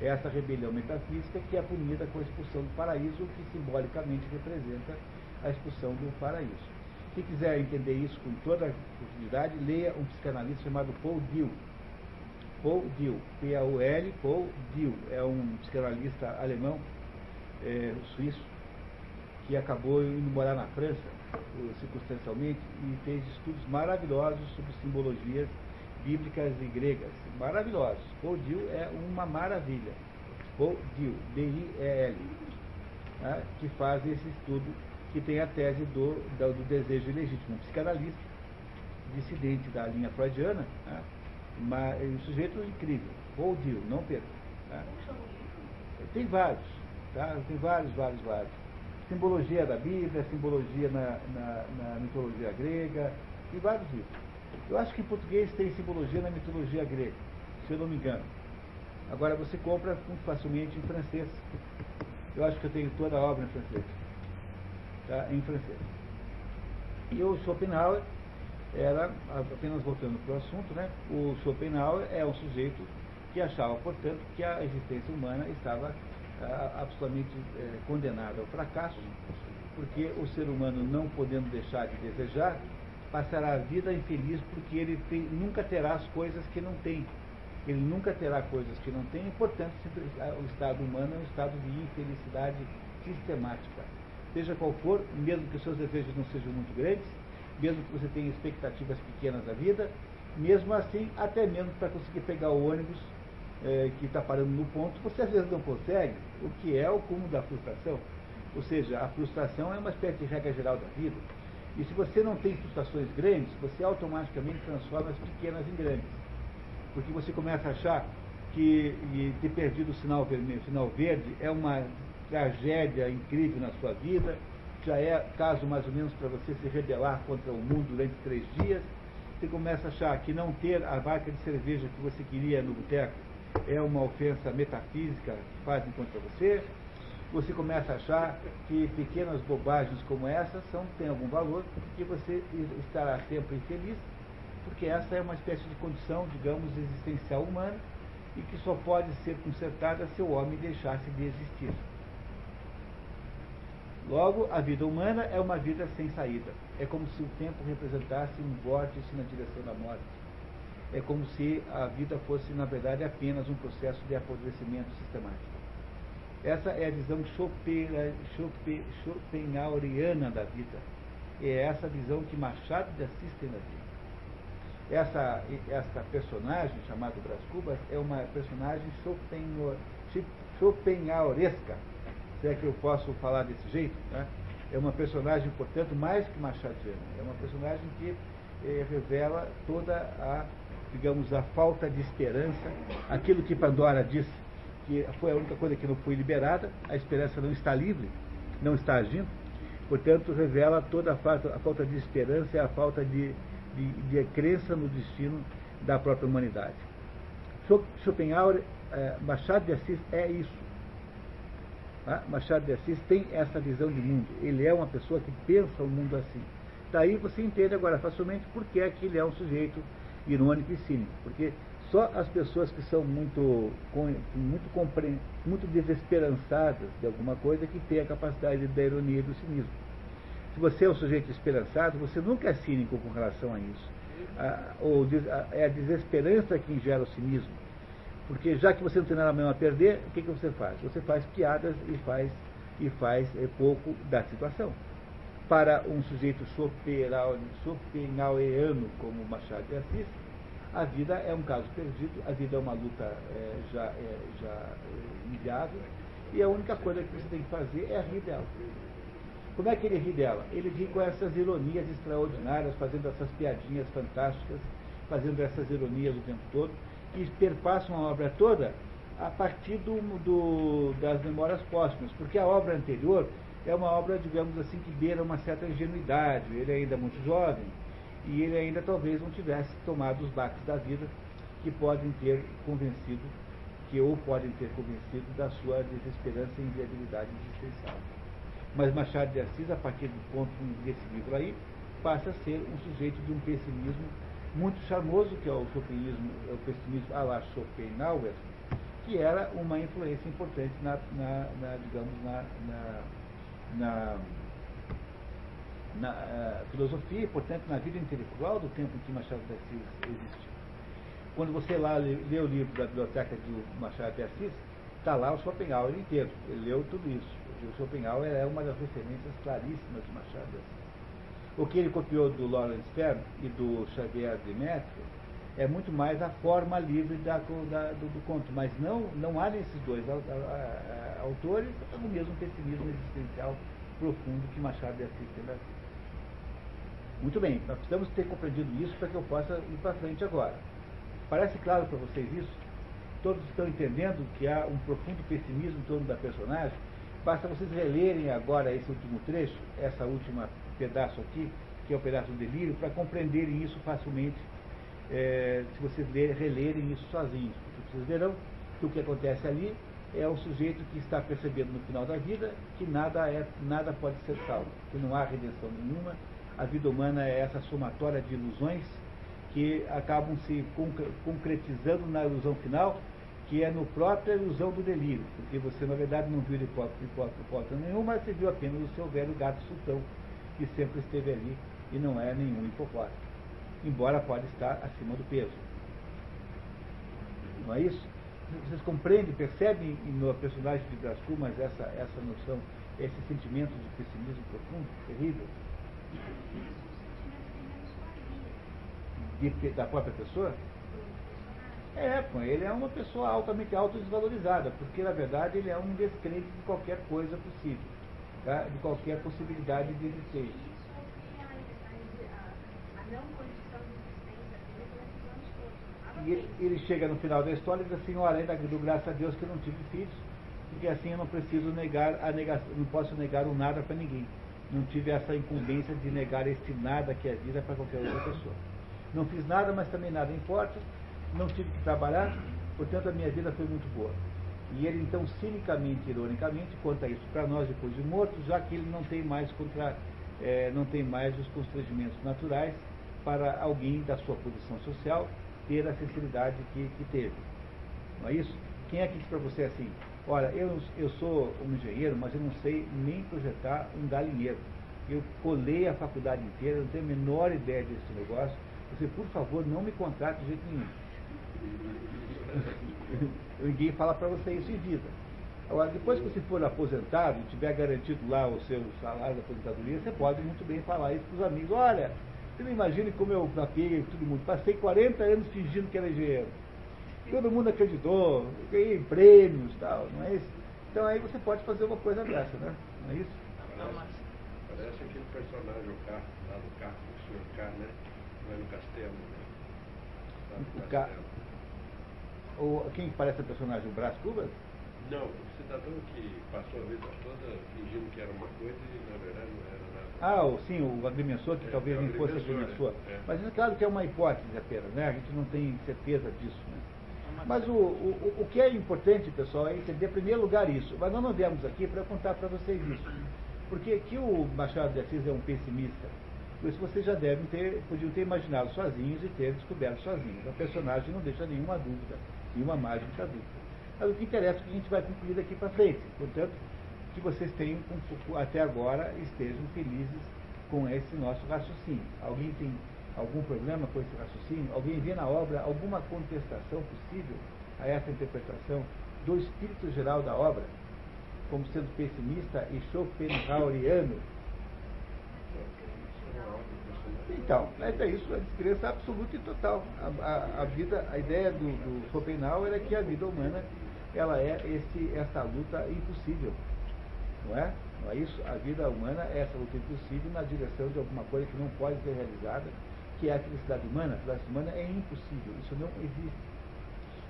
É essa rebelião metafísica que é punida com a expulsão do paraíso, que simbolicamente representa a expulsão do paraíso. Quem quiser entender isso com toda a profundidade, leia um psicanalista chamado Paul Dill. Paul Dill, P-A-U-L, Paul Dill, é um psicanalista alemão, é, suíço, que acabou indo morar na França, circunstancialmente, e fez estudos maravilhosos sobre simbologias bíblicas e gregas. Maravilhosos. Paul Dill é uma maravilha. Paul Dill, D-I-E-L, né, que faz esse estudo, que tem a tese do, do, desejo ilegítimo. Um psicanalista, dissidente da linha freudiana, né, uma, um sujeito incrível. Paul Dill, não perca. Né. Tem vários, tá? tem vários, vários, vários. Simbologia da Bíblia, simbologia na, na, na mitologia grega, tem vários livros. Eu acho que em português tem simbologia na mitologia grega, se eu não me engano. Agora você compra muito facilmente em francês. Eu acho que eu tenho toda a obra em francês. Tá? Em francês. E o Schopenhauer era, apenas voltando para o assunto, né? o Schopenhauer é um sujeito que achava, portanto, que a existência humana estava absolutamente eh, condenada ao fracasso, porque o ser humano não podendo deixar de desejar, passará a vida infeliz porque ele tem, nunca terá as coisas que não tem. Ele nunca terá coisas que não tem e, portanto, o estado humano é um estado de infelicidade sistemática. Seja qual for, mesmo que os seus desejos não sejam muito grandes, mesmo que você tenha expectativas pequenas da vida, mesmo assim, até mesmo para conseguir pegar o ônibus é, que está parando no ponto, você às vezes não consegue, o que é o cúmulo da frustração. Ou seja, a frustração é uma espécie de regra geral da vida. E se você não tem frustrações grandes, você automaticamente transforma as pequenas em grandes. Porque você começa a achar que ter perdido o sinal vermelho, o sinal verde é uma tragédia incrível na sua vida, já é caso mais ou menos para você se rebelar contra o mundo durante três dias. Você começa a achar que não ter a marca de cerveja que você queria no boteco é uma ofensa metafísica que fazem contra você você começa a achar que pequenas bobagens como essas são, têm algum valor e você estará sempre infeliz, porque essa é uma espécie de condição, digamos, existencial humana e que só pode ser consertada se o homem deixasse de existir. Logo, a vida humana é uma vida sem saída. É como se o tempo representasse um vórtice na direção da morte. É como se a vida fosse, na verdade, apenas um processo de apodrecimento sistemático. Essa é a visão schopenhaueriana da vida. É essa visão que Machado de Assis tem da vida. Essa, essa personagem, chamada Brás Cubas, é uma personagem schopenhauresca, se é que eu posso falar desse jeito. Né? É uma personagem, portanto, mais que machadiana. É uma personagem que eh, revela toda a, digamos, a falta de esperança, aquilo que Pandora disse que foi a única coisa que não foi liberada, a esperança não está livre, não está agindo, portanto, revela toda a falta, a falta de esperança e a falta de, de, de crença no destino da própria humanidade. Schopenhauer, é, Machado de Assis é isso. Tá? Machado de Assis tem essa visão de mundo. Ele é uma pessoa que pensa o mundo assim. Daí você entende agora facilmente por que é que ele é um sujeito irônico e cínico. Porque só as pessoas que são muito, muito, muito desesperançadas de alguma coisa que têm a capacidade da ironia e do cinismo. Se você é um sujeito esperançado, você nunca é cínico com relação a isso. A, ou, a, é a desesperança que gera o cinismo. Porque já que você não tem nada mesmo a perder, o que, que você faz? Você faz piadas e faz, e faz é, pouco da situação. Para um sujeito schopenhaueriano como Machado de Assis, A vida é um caso perdido, a vida é uma luta é, já, é, já é, inviável, e a única coisa que você tem que fazer é rir dela. Como é que ele ri dela? Ele ri com essas ironias extraordinárias, fazendo essas piadinhas fantásticas, fazendo essas ironias o tempo todo, que perpassam a obra toda a partir do, do, das memórias póstumas, porque a obra anterior é uma obra, digamos assim, que beira uma certa ingenuidade, ele é ainda muito jovem, e ele ainda talvez não tivesse tomado os baques da vida que podem ter convencido, que ou podem ter convencido da sua desesperança e inviabilidade existencial. Mas Machado de Assis, a partir do ponto desse livro aí, passa a ser um sujeito de um pessimismo muito charmoso, que é o chopinismo, é o pessimismo à la Schopenhauer, que era uma influência importante na, na, na digamos, na, na na uh, filosofia e, portanto, na vida intelectual do tempo em que Machado de Assis existiu. Quando você lá lê, lê o livro da biblioteca de Machado de Assis, está lá o Schopenhauer inteiro. Ele leu tudo isso. O Schopenhauer é uma das referências claríssimas de Machado de Assis. O que ele copiou do Lawrence Stern e do Xavier de Mestre é muito mais a forma livre da, da, do, do, conto, mas não, não há nesses dois autores o mesmo pessimismo existencial profundo que Machado de Assis tem muito bem, nós precisamos ter compreendido isso para que eu possa ir para frente agora. Parece claro para vocês isso? Todos estão entendendo que há um profundo pessimismo em torno da personagem? Basta vocês relerem agora esse último trecho, essa última pedaço aqui, que é o pedaço do delírio, para compreenderem isso facilmente, é, se vocês ler, relerem isso sozinhos. Porque vocês verão que o que acontece ali é o sujeito que está percebendo no final da vida que nada, é, nada pode ser salvo, que não há redenção nenhuma, a vida humana é essa somatória de ilusões que acabam se concretizando na ilusão final, que é no própria ilusão do delírio, porque você na verdade não viu hipótese nenhuma, você viu apenas o seu velho gato sultão, que sempre esteve ali e não é nenhum hipopótamo, embora pode estar acima do peso. Não é isso? Vocês compreendem, percebem no personagem de Brás essa, essa noção, esse sentimento de pessimismo profundo, terrível? De, da própria pessoa? É, com ele é uma pessoa altamente autodesvalorizada, porque na verdade ele é um descrente de qualquer coisa possível, tá? de qualquer possibilidade de existência. E ele, ele chega no final da história e diz assim, olha, ainda dou graças a Deus que eu não tive filhos, porque assim eu não preciso negar a negação, não posso negar o nada para ninguém não tive essa incumbência de negar este nada que é vida para qualquer outra pessoa. Não fiz nada, mas também nada importa, não tive que trabalhar, portanto a minha vida foi muito boa. E ele então, cinicamente, ironicamente, conta isso para nós depois de morto, já que ele não tem mais contra, é, não tem mais os constrangimentos naturais para alguém da sua posição social ter a sinceridade que, que teve. Não é isso? Quem é que diz para você assim? Olha, eu, eu sou um engenheiro, mas eu não sei nem projetar um galinheiro. Eu colei a faculdade inteira, não tenho a menor ideia desse negócio. Você, por favor, não me contrate de jeito nenhum. [laughs] Ninguém fala para você isso em vida. Agora, depois que você for aposentado e tiver garantido lá o seu salário da aposentadoria, você pode muito bem falar isso para os amigos. Olha, você não imagina como eu paguei todo mundo. Passei 40 anos fingindo que era engenheiro. Todo mundo acreditou, ganhei prêmios e tal, não é isso? Então aí você pode fazer uma coisa dessa, né? Não é isso? Parece, parece aquele personagem, o carro, lá do carro, o senhor K, né? É no castelo, né? o castelo. O, quem parece o personagem? O Brás Cubas? Não, o cidadão que passou a vida toda fingindo que era uma coisa e na verdade não era nada. Ah, o, sim, o agrimensor, que é, talvez é nem fosse agrimensor. É. Mas é claro que é uma hipótese apenas, né? A gente não tem certeza disso, né? Mas o, o, o que é importante, pessoal, é entender, em primeiro lugar, isso. Mas nós não viemos aqui para contar para vocês isso. Porque que o Machado de Assis é um pessimista, isso vocês já devem ter, podiam ter imaginado sozinhos e ter descoberto sozinhos. O personagem não deixa nenhuma dúvida, nenhuma margem para dúvida. Mas o que interessa é que a gente vai concluir daqui para frente. Portanto, que vocês tenham, até agora, estejam felizes com esse nosso raciocínio. Alguém tem algum problema com esse raciocínio? Alguém vê na obra alguma contestação possível a essa interpretação do espírito geral da obra, como sendo pessimista e schopenhaueriano? Então, é isso, a descrença absoluta e total. A, a, a, vida, a ideia do, do Schopenhauer é que a vida humana ela é esse, essa luta impossível. Não é? Não é isso? A vida humana é essa luta impossível na direção de alguma coisa que não pode ser realizada, que é a felicidade humana. A felicidade humana é impossível, isso não existe.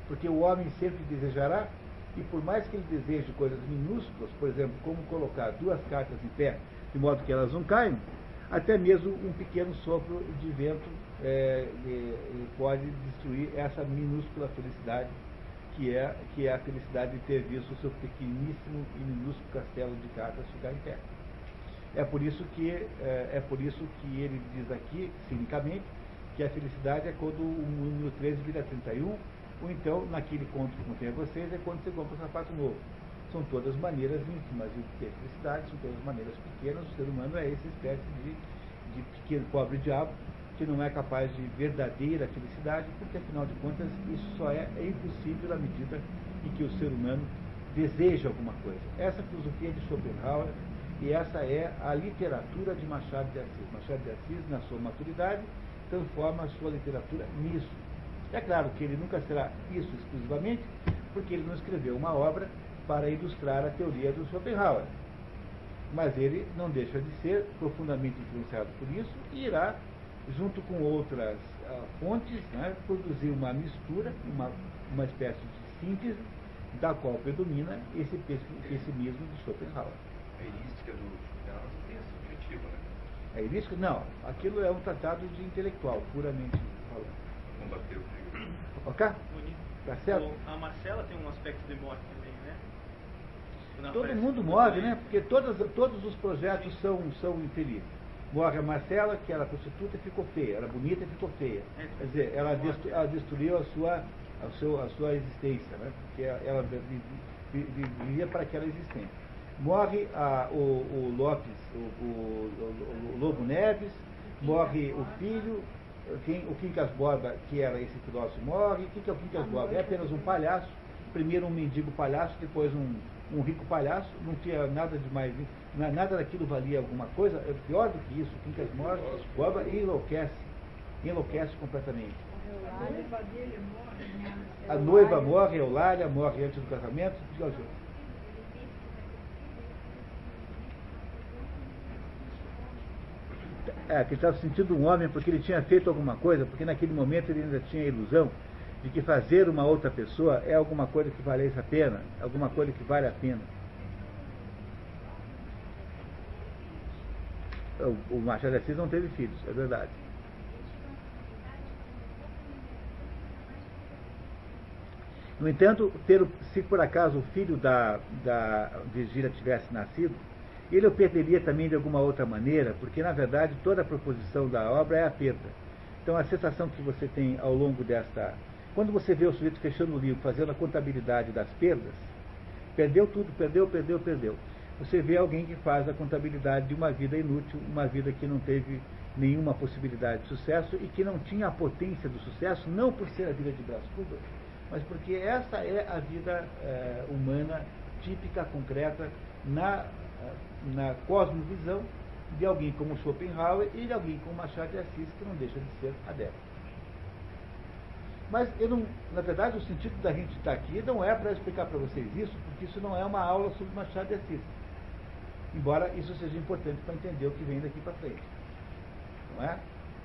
Porque o homem sempre desejará, e por mais que ele deseje coisas minúsculas, por exemplo, como colocar duas cartas em pé, de modo que elas não caiam, até mesmo um pequeno sopro de vento é, pode destruir essa minúscula felicidade, que é, que é a felicidade de ter visto o seu pequeníssimo e minúsculo castelo de cartas ficar em pé. É por isso que, é, é por isso que ele diz aqui, cinicamente, que a felicidade é quando o número 13 vira 31, ou então, naquele conto que contém a vocês, é quando você compra um sapato novo. São todas maneiras íntimas de ter felicidade, são todas maneiras pequenas. O ser humano é essa espécie de, de pequeno pobre diabo que não é capaz de verdadeira felicidade, porque afinal de contas isso só é, é impossível na medida em que o ser humano deseja alguma coisa. Essa filosofia de Schopenhauer e essa é a literatura de Machado de Assis. Machado de Assis, na sua maturidade, transforma a sua literatura nisso. É claro que ele nunca será isso exclusivamente, porque ele não escreveu uma obra para ilustrar a teoria do Schopenhauer. Mas ele não deixa de ser profundamente influenciado por isso e irá, junto com outras uh, fontes, né, produzir uma mistura, uma, uma espécie de síntese, da qual predomina esse pessimismo de Schopenhauer. A erística do tem esse objetivo, né? A erística? Não. Aquilo é um tratado de intelectual, puramente falando. Combateu o frio. Ok? Bonito. Tá certo? A Marcela tem um aspecto de morte também, né? Todo mundo morre, né? Porque todas, todos os projetos são, são infelizes. Morre a Marcela, que era prostituta e ficou feia, era bonita e ficou feia. É. Quer dizer, ela, destru- ela destruiu a sua, a, seu, a sua existência, né? Porque ela vi- vi- vi- vivia para aquela existência. Morre a- o, o Lopes, o, o- o- Lobo Neves, morre o filho, quem, o Quincas Borba, que era esse filósofo, morre. O que é o Quincas Borba? É apenas um palhaço, primeiro um mendigo palhaço, depois um, um rico palhaço, não tinha nada de mais, na- nada daquilo valia alguma coisa, é pior do que isso, o Quincas morre, Borba enlouquece, enlouquece completamente. A noiva dele morre, né? A noiva morre, Eulália morre antes do casamento, diga ao senhor. É, que ele estava sentindo um homem porque ele tinha feito alguma coisa, porque naquele momento ele ainda tinha a ilusão de que fazer uma outra pessoa é alguma coisa que valesse a pena, alguma coisa que vale a pena. O, o Machado de Assis não teve filhos, é verdade. No entanto, ter, se por acaso o filho da, da Virgília tivesse nascido, ele o perderia também de alguma outra maneira, porque na verdade toda a proposição da obra é a perda. Então a sensação que você tem ao longo desta. Quando você vê o sujeito fechando o livro, fazendo a contabilidade das perdas, perdeu tudo, perdeu, perdeu, perdeu. Você vê alguém que faz a contabilidade de uma vida inútil, uma vida que não teve nenhuma possibilidade de sucesso e que não tinha a potência do sucesso, não por ser a vida de Brás Cubas, mas porque essa é a vida eh, humana típica, concreta, na, na cosmovisão de alguém como Schopenhauer e de alguém como Machado de Assis, que não deixa de ser adepto. Mas eu não, na verdade, o sentido da gente estar aqui não é para explicar para vocês isso, porque isso não é uma aula sobre Machado de Assis. Embora isso seja importante para entender o que vem daqui para frente. Não é?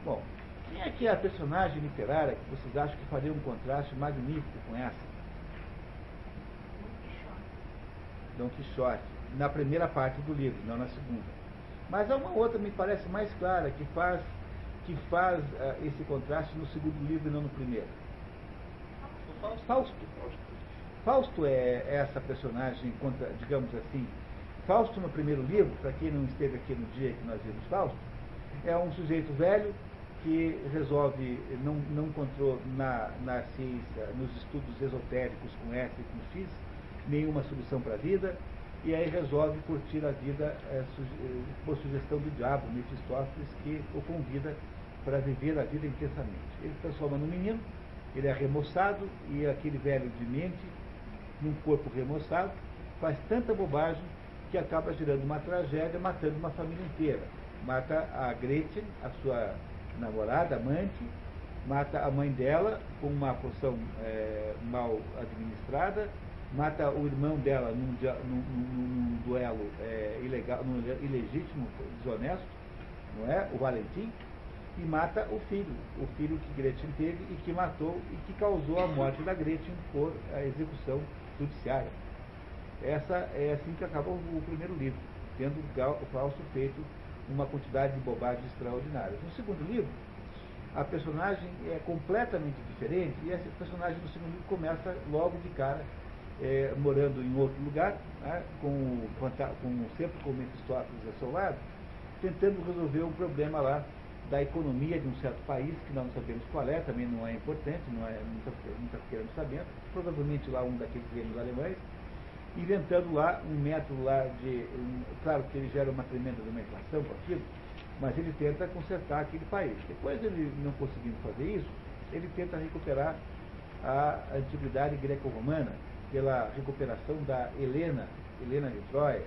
Bom, quem é que é a personagem literária que vocês acham que faria um contraste magnífico com essa? Dom Quixote, na primeira parte do livro, não na segunda. Mas há uma outra, me parece mais clara, que faz, que faz ah, esse contraste no segundo livro e não no primeiro. Fausto. Fausto. Fausto é essa personagem, digamos assim. Fausto, no primeiro livro, para quem não esteve aqui no dia que nós vimos Fausto, é um sujeito velho que resolve, não, não encontrou na, na ciência, nos estudos esotéricos com S e com X, nenhuma solução para a vida, e aí resolve curtir a vida eh, suge- por sugestão do diabo, Mephistófeles, que o convida para viver a vida intensamente. Ele transforma num menino, ele é remoçado, e aquele velho de mente, num corpo remoçado, faz tanta bobagem que acaba gerando uma tragédia, matando uma família inteira. Mata a Gretchen, a sua namorada, amante, mata a mãe dela com uma poção é, mal administrada, mata o irmão dela num, num, num, duelo é, ilegal, num ilegítimo, desonesto, não é? O Valentim, e mata o filho, o filho que Gretchen teve e que matou e que causou a morte da Gretchen por a execução judiciária. Essa é assim que acaba o primeiro livro, tendo o Fausto feito uma quantidade de bobagens extraordinárias. No segundo livro, a personagem é completamente diferente e esse personagem do segundo livro começa logo de cara é, morando em outro lugar, né, com, sempre com o Mephistófeles ao seu lado, tentando resolver um problema lá da economia de um certo país, que nós não sabemos qual é, também não é importante, não é, não está querendo saber, provavelmente lá um daqueles reinos alemães, inventando lá um método lá de. Um, claro que ele gera uma tremenda inflação com aquilo, mas ele tenta consertar aquele país. Depois ele não conseguindo fazer isso, ele tenta recuperar a antiguidade greco-romana pela recuperação da Helena, Helena de Troia,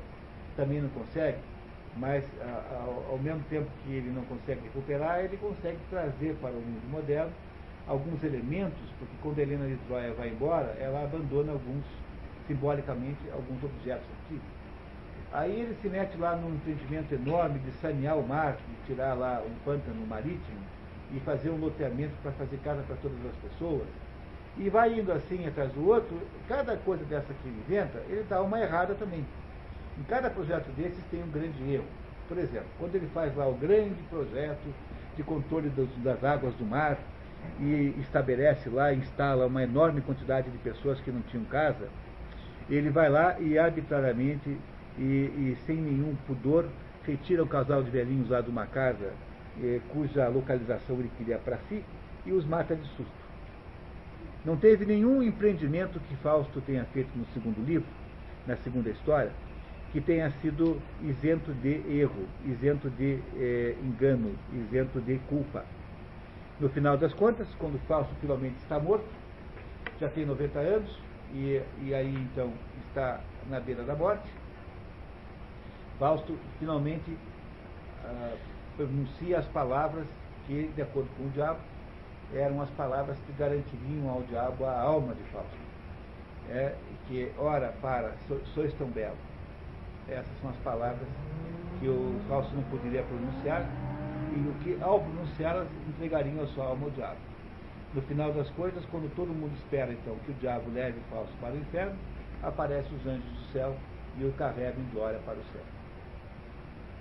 também não consegue, mas ao, ao mesmo tempo que ele não consegue recuperar, ele consegue trazer para o mundo moderno alguns elementos, porque quando a Helena de Troia vai embora, ela abandona alguns simbolicamente alguns objetos aqui. Aí ele se mete lá num empreendimento enorme de sanear o mar, de tirar lá um pântano marítimo e fazer um loteamento para fazer casa para todas as pessoas. E vai indo assim atrás do outro, cada coisa dessa que ele inventa, ele dá uma errada também. Em cada projeto desses tem um grande erro. Por exemplo, quando ele faz lá o grande projeto de controle dos, das águas do mar e estabelece lá, instala uma enorme quantidade de pessoas que não tinham casa, ele vai lá e arbitrariamente e, e sem nenhum pudor retira o casal de velhinhos lá de uma casa eh, cuja localização ele queria para si e os mata de susto. Não teve nenhum empreendimento que Fausto tenha feito no segundo livro, na segunda história, que tenha sido isento de erro, isento de eh, engano, isento de culpa. No final das contas, quando Fausto finalmente está morto, já tem 90 anos, e, e aí então está na beira da morte. Fausto finalmente ah, pronuncia as palavras que, de acordo com o diabo, eram as palavras que garantiriam ao diabo a alma de Fausto. É, que, ora, para, so, sois tão belo. Essas são as palavras que o Fausto não poderia pronunciar e o que, ao pronunciá-las, entregariam a sua alma ao diabo. No final das coisas, quando todo mundo espera então que o diabo leve o falso para o inferno, aparecem os anjos do céu e o carregam em glória para o céu.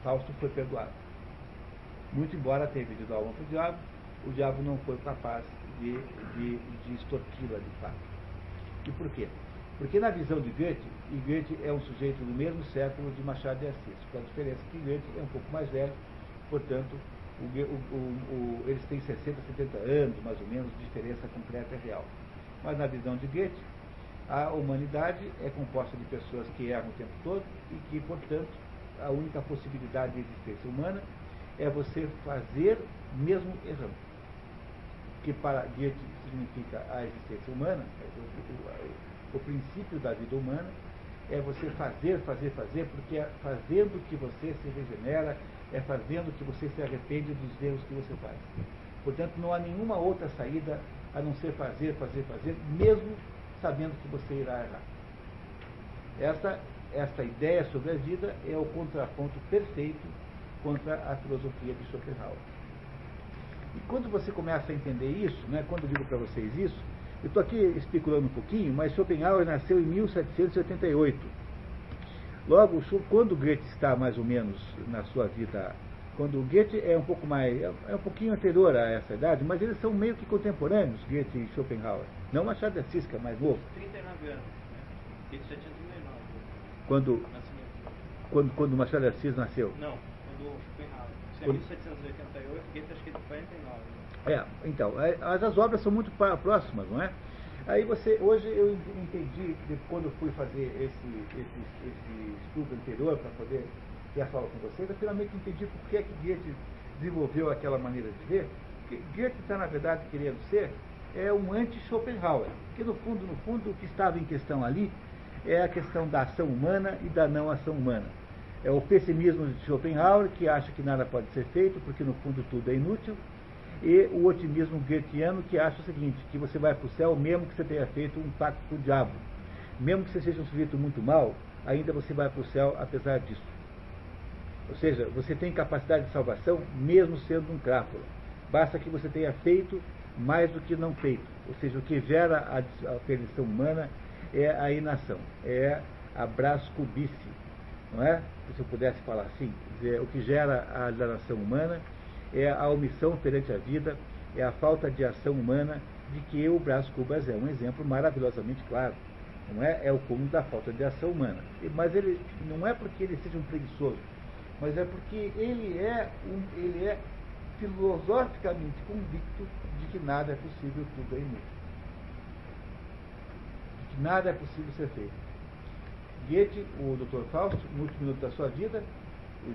Fausto foi perdoado. Muito embora tenha pedido a alma para o diabo, o diabo não foi capaz de, de, de extorquí-la de fato. E por quê? Porque na visão de Goethe, e Goethe é um sujeito do mesmo século de Machado de Assis, com a diferença que Goethe é um pouco mais velho, portanto, o, o, o, eles têm 60, 70 anos, mais ou menos, de diferença concreta e real. Mas na visão de Goethe, a humanidade é composta de pessoas que erram o tempo todo e que, portanto, a única possibilidade de existência humana é você fazer mesmo errando. Que para Goethe significa a existência humana, o, o, o princípio da vida humana, é você fazer, fazer, fazer, porque é fazendo que você se regenera, é fazendo que você se arrepende dos erros que você faz. Portanto, não há nenhuma outra saída a não ser fazer, fazer, fazer, mesmo sabendo que você irá errar. Esta, esta ideia sobre a vida é o contraponto perfeito contra a filosofia de Schopenhauer. E quando você começa a entender isso, né, quando eu digo para vocês isso, eu estou aqui especulando um pouquinho, mas Schopenhauer nasceu em 1788 Logo, quando Goethe está mais ou menos na sua vida, quando Goethe é um pouco mais, é, é um pouquinho anterior a essa idade, mas eles são meio que contemporâneos, Goethe e Schopenhauer. Não Machado de Assis, que é mais novo. 39 anos. Goethe já tinha 39. Quando, quando, quando Machado de Assis nasceu? Não, quando Schopenhauer. Isso é 1788, Goethe acho que é de 49. É, então, é, as, as obras são muito próximas, não é? Aí você, hoje eu entendi, quando eu fui fazer esse, esse, esse estudo anterior para poder ter a fala com vocês, eu finalmente entendi por que, que Goethe desenvolveu aquela maneira de ver. Porque Goethe está, na verdade, querendo ser é um anti-Schopenhauer. Porque, no fundo, no fundo, o que estava em questão ali é a questão da ação humana e da não ação humana. É o pessimismo de Schopenhauer, que acha que nada pode ser feito, porque, no fundo, tudo é inútil e o otimismo goetiano que acha o seguinte, que você vai para o céu mesmo que você tenha feito um pacto com o diabo. Mesmo que você seja um sujeito muito mal, ainda você vai para o céu apesar disso. Ou seja, você tem capacidade de salvação mesmo sendo um crápula. Basta que você tenha feito mais do que não feito. Ou seja, o que gera a, a perdição humana é a inação, é a brascubice, não é? Se eu pudesse falar assim, dizer, o que gera a alienação humana é a omissão perante a vida, é a falta de ação humana, de que o Brás Cubas é um exemplo maravilhosamente claro. Não é? é o cúmulo da falta de ação humana. Mas ele não é porque ele seja um preguiçoso, mas é porque ele é, um, ele é filosoficamente convicto de que nada é possível, tudo é inútil. De que nada é possível ser feito. Goethe, o Dr. Fausto, no último minuto da sua vida,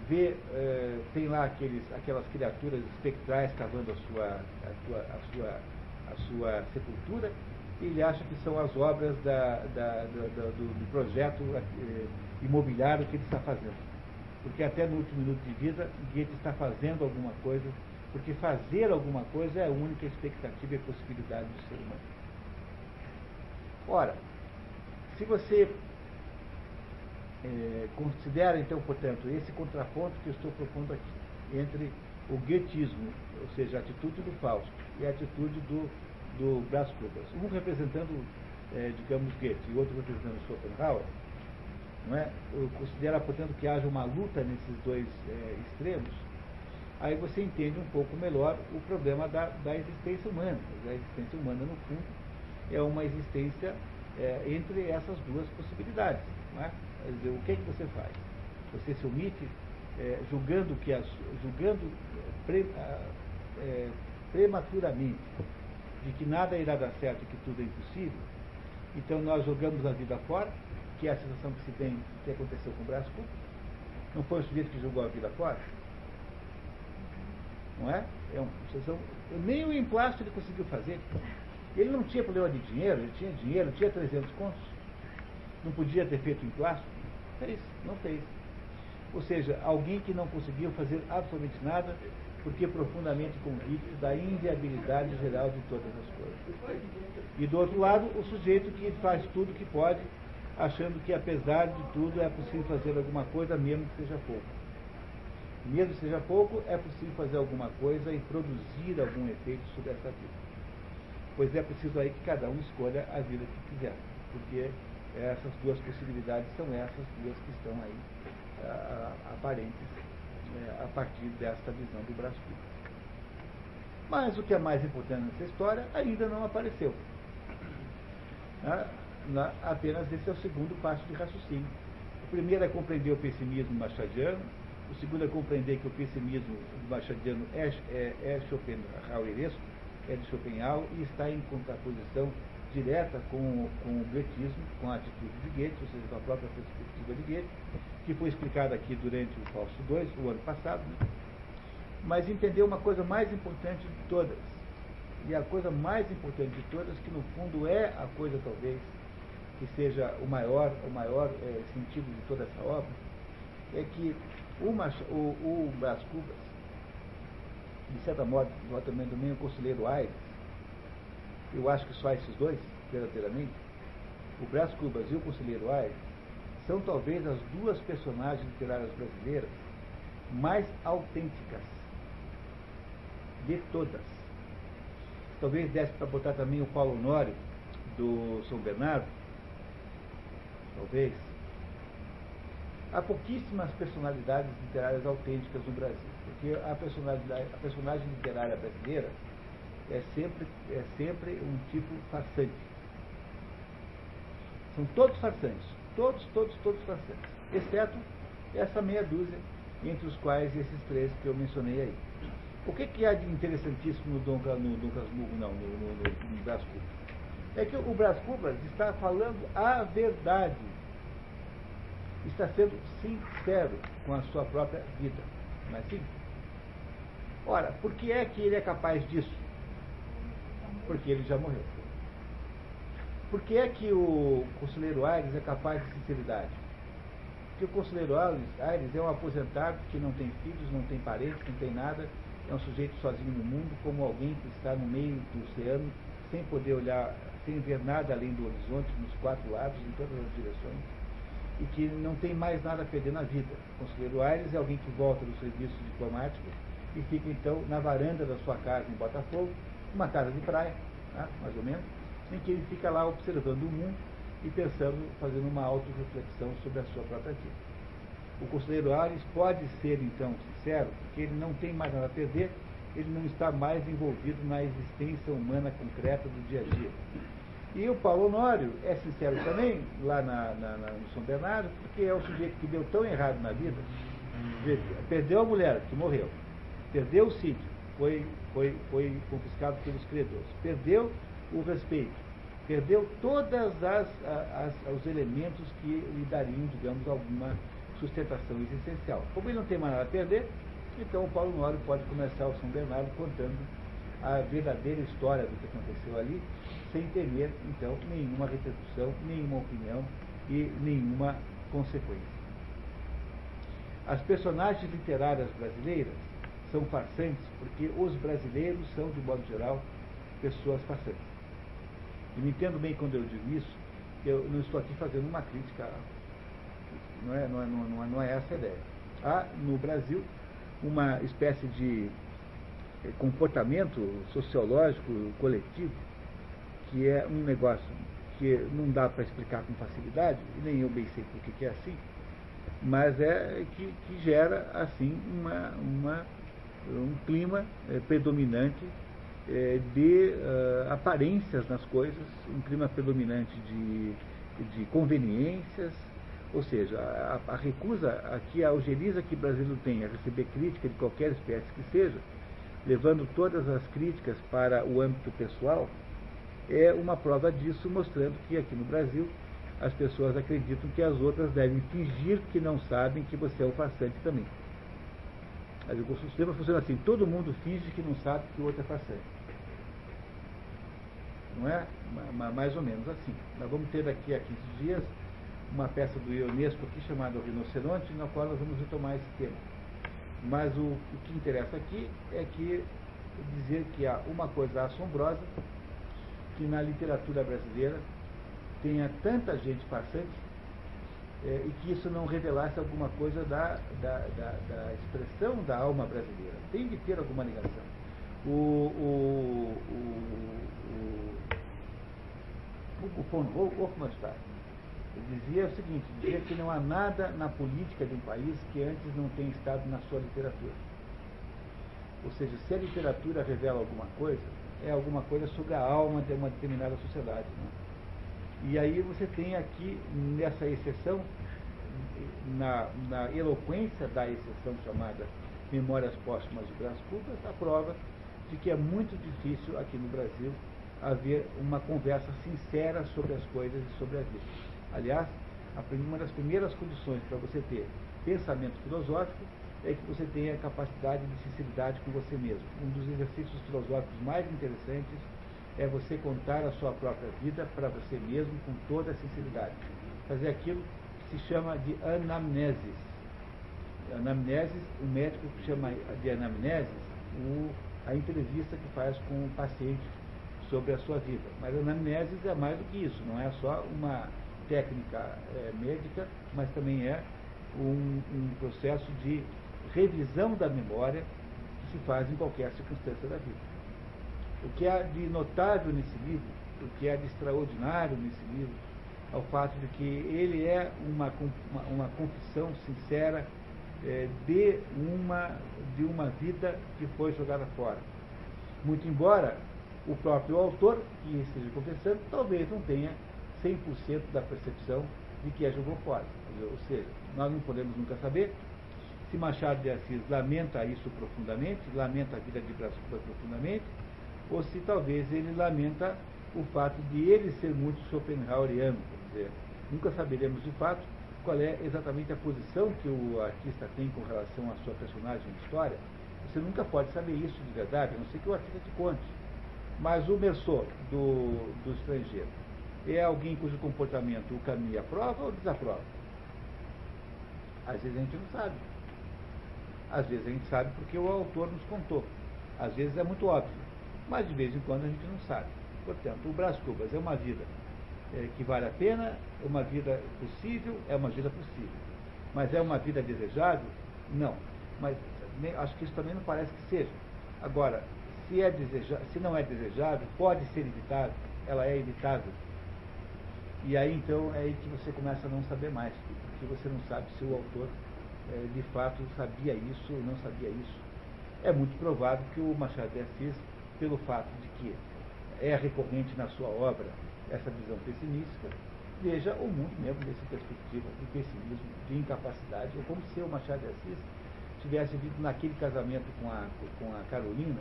vê, é, tem lá aqueles, aquelas criaturas espectrais cavando a sua, a sua, a sua, a sua sepultura, e ele acha que são as obras da, da, da, do, do, projeto é, imobiliário que ele está fazendo. Porque até no último minuto de vida, Goethe está fazendo alguma coisa, porque fazer alguma coisa é a única expectativa e possibilidade do ser humano. Ora, se você é, considera, então, portanto, esse contraponto que eu estou propondo aqui, entre o guetismo, ou seja, a atitude do Fausto, e a atitude do, do Brás Cubas. Um representando, é, digamos, Goethe, e outro representando Schopenhauer, não é? considera, portanto, que haja uma luta nesses dois é, extremos, aí você entende um pouco melhor o problema da, da existência humana. A existência humana, no fundo, é uma existência é, entre essas duas possibilidades. Não é? Dizer, o que, é que você faz? Você se omite é, julgando, que as, julgando pre, é, prematuramente de que nada irá dar certo e que tudo é impossível, então nós jogamos a vida fora, que é a sensação que se tem que aconteceu com o Brás Não foi o sujeito que jogou a vida fora? Não é? é uma sensação, nem o emplasto ele conseguiu fazer. Ele não tinha problema de dinheiro, ele tinha dinheiro, tinha 300 contos. Não podia ter feito emplasto? Fez, não fez. Ou seja, alguém que não conseguiu fazer absolutamente nada porque profundamente convicto da inviabilidade geral de todas as coisas. E do outro lado, o sujeito que faz tudo que pode, achando que apesar de tudo é possível fazer alguma coisa, mesmo que seja pouco. Mesmo que seja pouco, é possível fazer alguma coisa e produzir algum efeito sobre essa vida. Pois é preciso aí que cada um escolha a vida que quiser, porque essas duas possibilidades são essas duas que estão aí uh, aparentes uh, a partir desta visão do braço Mas o que é mais importante nessa história ainda não apareceu. Uh, na, apenas esse é o segundo passo de raciocínio. O primeiro é compreender o pessimismo machadiano, o segundo é compreender que o pessimismo machadiano é, é, é Schopenhaueresco, é de Schopenhauer e está em contraposição direta com, com o goetismo, com a atitude de Goethe, ou seja, com a própria perspectiva de Goethe, que foi explicada aqui durante o Fausto II, o ano passado, né? mas entender uma coisa mais importante de todas, e a coisa mais importante de todas, que no fundo é a coisa talvez que seja o maior, o maior é, sentido de toda essa obra, é que uma, o, o Brás Cubas, de certa modo, também do meio conselheiro Aires, eu acho que só esses dois, verdadeiramente, o Brás Cubas e o Conselheiro Aires, são talvez as duas personagens literárias brasileiras mais autênticas de todas. Talvez desse para botar também o Paulo Honório, do São Bernardo, talvez. Há pouquíssimas personalidades literárias autênticas no Brasil, porque a, personalidade, a personagem literária brasileira é sempre, é sempre um tipo farsante. São todos farsantes. Todos, todos, todos farsantes. Exceto essa meia dúzia, entre os quais esses três que eu mencionei aí. O que, que há de interessantíssimo no Dom, no Dom Casmurro, não, no, no, no, no Brás Cubas? É que o Brás Cubas está falando a verdade. Está sendo sincero com a sua própria vida. Não é assim? Ora, por que é que ele é capaz disso? Porque ele já morreu. Por que é que o conselheiro Aires é capaz de sinceridade? Porque o conselheiro Aires é um aposentado que não tem filhos, não tem parentes, não tem nada, é um sujeito sozinho no mundo, como alguém que está no meio do oceano, sem poder olhar, sem ver nada além do horizonte, nos quatro lados, em todas as direções, e que não tem mais nada a perder na vida. O conselheiro Aires é alguém que volta do serviço diplomático e fica então na varanda da sua casa em Botafogo, uma casa de praia, né, mais ou menos, em que ele fica lá observando o mundo e pensando, fazendo uma autorreflexão sobre a sua própria vida. O conselheiro Ares pode ser, então, sincero, porque ele não tem mais nada a perder, ele não está mais envolvido na existência humana concreta do dia a dia. E o Paulo Honório é sincero também, lá na, na, na, no São Bernardo, porque é o sujeito que deu tão errado na vida, perdeu a mulher, que morreu, perdeu o sítio, foi, foi, foi confiscado pelos credores, perdeu o respeito, perdeu todos os elementos que lhe dariam, digamos, alguma sustentação existencial. Como ele não tem mais nada a perder, então o Paulo Nório pode começar o São Bernardo contando a verdadeira história do que aconteceu ali, sem temer, então, nenhuma repercussão, nenhuma opinião e nenhuma consequência. As personagens literárias brasileiras são farsantes porque os brasileiros são, de modo geral, pessoas farsantes. E me entendo bem quando eu digo isso, eu não estou aqui fazendo uma crítica não é, não é, não é, não é essa a ideia. Há no Brasil uma espécie de comportamento sociológico coletivo que é um negócio que não dá para explicar com facilidade, e nem eu bem sei por que é assim, mas é que, que gera assim uma, uma, um clima é, predominante é, de uh, aparências nas coisas, um clima predominante de, de conveniências, ou seja, a, a recusa, aqui a algeriza que o Brasil tem a receber crítica de qualquer espécie que seja, levando todas as críticas para o âmbito pessoal, é uma prova disso, mostrando que aqui no Brasil as pessoas acreditam que as outras devem fingir que não sabem que você é o farsante também. O sistema funciona assim, todo mundo finge que não sabe que o outro é farsante. Não é? Mais ou menos assim. Nós vamos ter daqui a 15 dias uma peça do Ionesco aqui chamada O Rinoceronte, na qual nós vamos retomar esse tema. Mas o, o que interessa aqui é que dizer que há uma coisa assombrosa que na literatura brasileira tenha tanta gente farsante é, e que isso não revelasse alguma coisa da, da, da, da, expressão da alma brasileira. Tem de ter alguma ligação. O, o, o, o, o von Hofmannsthal dizia o seguinte, dizia que não há nada na política de um país que antes não tenha estado na sua literatura. Ou seja, se a literatura revela alguma coisa, é alguma coisa sobre a alma de uma determinada sociedade. Né? E aí você tem aqui, nessa exceção, na, na eloquência da exceção chamada Memórias Póstumas de Brás Cubas, a prova de que é muito difícil aqui no Brasil haver uma conversa sincera sobre as coisas e sobre a vida. Aliás, uma das primeiras condições para você ter pensamento filosófico é que você tenha capacidade de sinceridade com você mesmo. Um dos exercícios filosóficos mais interessantes é você contar a sua própria vida para você mesmo com toda a sinceridade. Fazer aquilo que se chama de anamnesis. Anamnesis, o médico chama de anamnesis o, a entrevista que faz com o paciente sobre a sua vida. Mas a anamnesis é mais do que isso, não é só uma técnica é, médica, mas também é um, um processo de revisão da memória que se faz em qualquer circunstância da vida. O que há de notável nesse livro, o que há de extraordinário nesse livro, é o fato de que ele é uma, uma, uma confissão sincera é, de, uma, de uma vida que foi jogada fora. Muito embora o próprio autor, que esteja confessando, talvez não tenha 100% da percepção de que a jogou fora. Ou seja, nós não podemos nunca saber se Machado de Assis lamenta isso profundamente, lamenta a vida de Brás Cubas profundamente, ou se talvez ele lamenta o fato de ele ser muito Schopenhaueriano. Quer dizer, nunca saberemos de fato qual é exatamente a posição que o artista tem com relação à sua personagem de história. Você nunca pode saber isso de verdade, a não ser que o artista te conte. Mas o Merceau, do, do estrangeiro, é alguém cujo comportamento o Camus aprova ou desaprova? Às vezes a gente não sabe. Às vezes a gente sabe porque o autor nos contou. Às vezes é muito óbvio. Mas de vez em quando a gente não sabe. Portanto, o Brás Cubas é uma vida é, que vale a pena, é uma vida possível, é uma vida possível. Mas é uma vida desejável? Não. Mas acho que isso também não parece que seja. Agora, se, é deseja, se não é desejável, pode ser evitável, ela é evitável. E aí então é aí que você começa a não saber mais, porque você não sabe se o autor é, de fato sabia isso ou não sabia isso. É muito provável que o Machado de Assis, pelo fato de que é recorrente na sua obra essa visão pessimista, veja o mundo mesmo dessa perspectiva de pessimismo, de incapacidade, ou como se o Machado de Assis tivesse visto naquele casamento com a, com a Carolina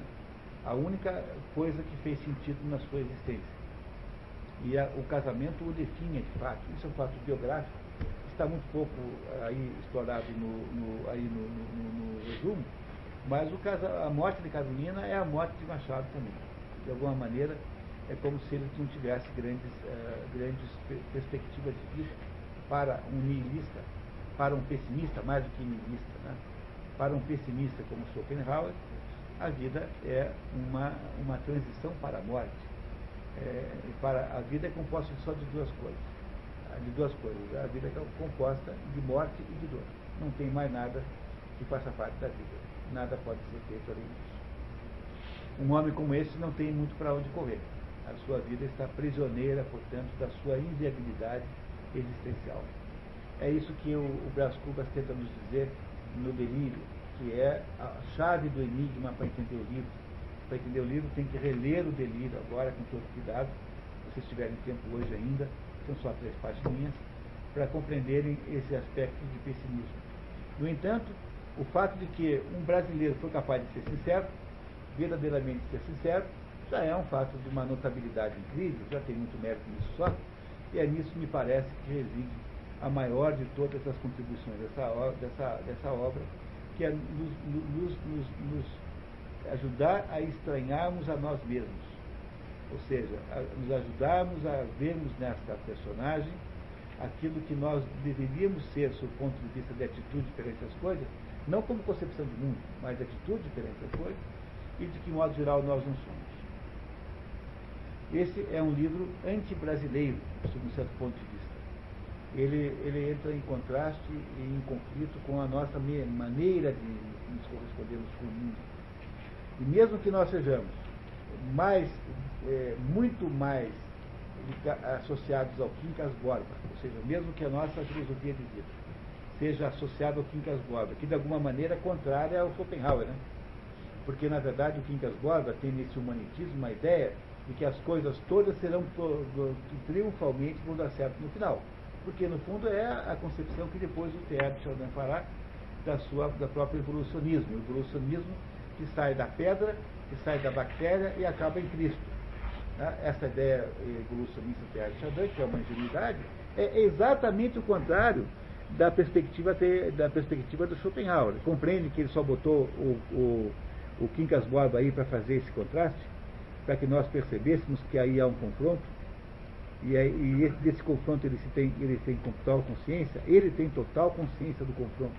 a única coisa que fez sentido na sua existência. E a, o casamento o define de fato. Isso é um fato biográfico, está muito pouco aí explorado no, no aí no, no, no, resumo, mas o a morte de Carolina é a morte de Machado também. De alguma maneira, é como se ele não tivesse grandes, uh, grandes perspectivas de vida para um nihilista, para um pessimista, mais do que nihilista, né? para um pessimista como Schopenhauer, a vida é uma, uma transição para a morte. É, para, a vida é composta só de duas coisas. De duas coisas. A vida é composta de morte e de dor. Não tem mais nada que faça parte da vida. Nada pode ser feito além disso. Um homem como esse não tem muito para onde correr. A sua vida está prisioneira, portanto, da sua inviabilidade existencial. É isso que o, o Brás Cubas tenta nos dizer no delírio, que é a chave do enigma para entender o livro. Para entender o livro tem que reler o delírio agora com todo cuidado, se vocês tiverem tempo hoje ainda, são só três páginas, para compreenderem esse aspecto de pessimismo. No entanto, o fato de que um brasileiro foi capaz de ser sincero, verdadeiramente ser sincero, já é um fato de uma notabilidade incrível, já tem muito mérito nisso só, e é nisso, me parece, que reside a maior de todas as contribuições dessa, dessa, dessa obra, que é nos, nos, nos, nos ajudar a estranharmos a nós mesmos. Ou seja, a, nos ajudarmos a vermos nesta personagem aquilo que nós deveríamos ser, sob o ponto de vista de atitude perante as coisas, não como concepção de mundo, mas de atitude perante as coisas, e de que modo geral nós não somos. Esse é um livro anti-brasileiro, sob um certo ponto de vista ele, ele entra em contraste e em conflito com a nossa maneira de nos correspondermos com o mundo. E mesmo que nós sejamos mais, é, muito mais associados ao Quincas Borba, ou seja, mesmo que a nossa filosofia de vida seja associada ao Quincas Borba, que de alguma maneira é contrária ao Schopenhauer, né? Porque, na verdade, o Quincas Borba tem nesse humanitismo uma ideia de que as coisas todas serão triunfalmente vão dar certo no final porque no fundo é a concepção que depois o T.R. Chardin fará da, sua, da própria evolucionismo, o evolucionismo que sai da pedra, que sai da bactéria e acaba em Cristo. Né? Essa ideia evolucionista do T.R. Chardin, que é uma ingenuidade, é exatamente o contrário da perspectiva, da perspectiva do Schopenhauer. Compreende que ele só botou o, o, o Quincas Borba aí para fazer esse contraste, para que nós percebêssemos que aí há um confronto? e, e esse, desse confronto ele, se tem, ele tem total consciência, ele tem total consciência do confronto.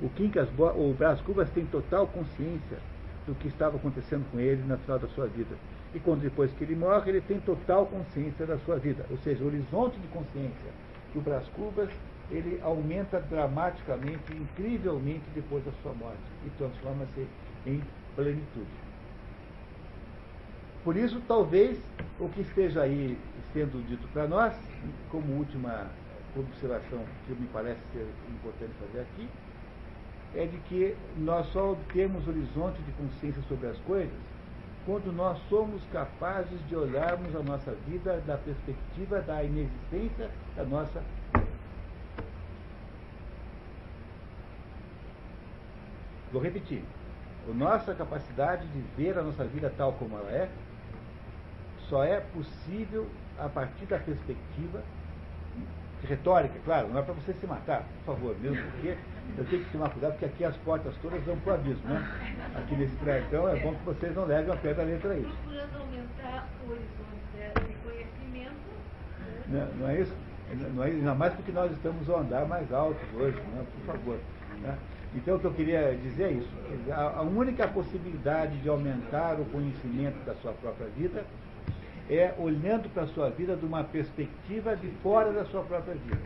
O Quincas, o Brás Cubas tem total consciência do que estava acontecendo com ele no final da sua vida. E quando depois que ele morre, ele tem total consciência da sua vida. Ou seja, o horizonte de consciência do Brás Cubas, ele aumenta dramaticamente, incrivelmente depois da sua morte e transforma-se em plenitude. Por isso, talvez, o que esteja aí sendo dito para nós, como última observação que me parece ser importante fazer aqui, é de que nós só obtemos horizonte de consciência sobre as coisas quando nós somos capazes de olharmos a nossa vida da perspectiva da inexistência da nossa Vou repetir. A nossa capacidade de ver a nossa vida tal como ela é só é possível a partir da perspectiva retórica, claro, não é para você se matar, por favor, mesmo porque eu tenho que tomar cuidado, porque aqui as portas todas dão para o abismo, né? Aqui nesse prédio, então é bom que vocês não levem a pé da letra aí. Procurando aumentar o horizonte de conhecimento. Não, não é isso? Não é, ainda mais porque nós estamos a andar mais alto hoje, né? por favor. Né? Então, o que eu queria dizer é isso. A, única possibilidade de aumentar o conhecimento da sua própria vida é olhando para a sua vida de uma perspectiva de fora da sua própria vida.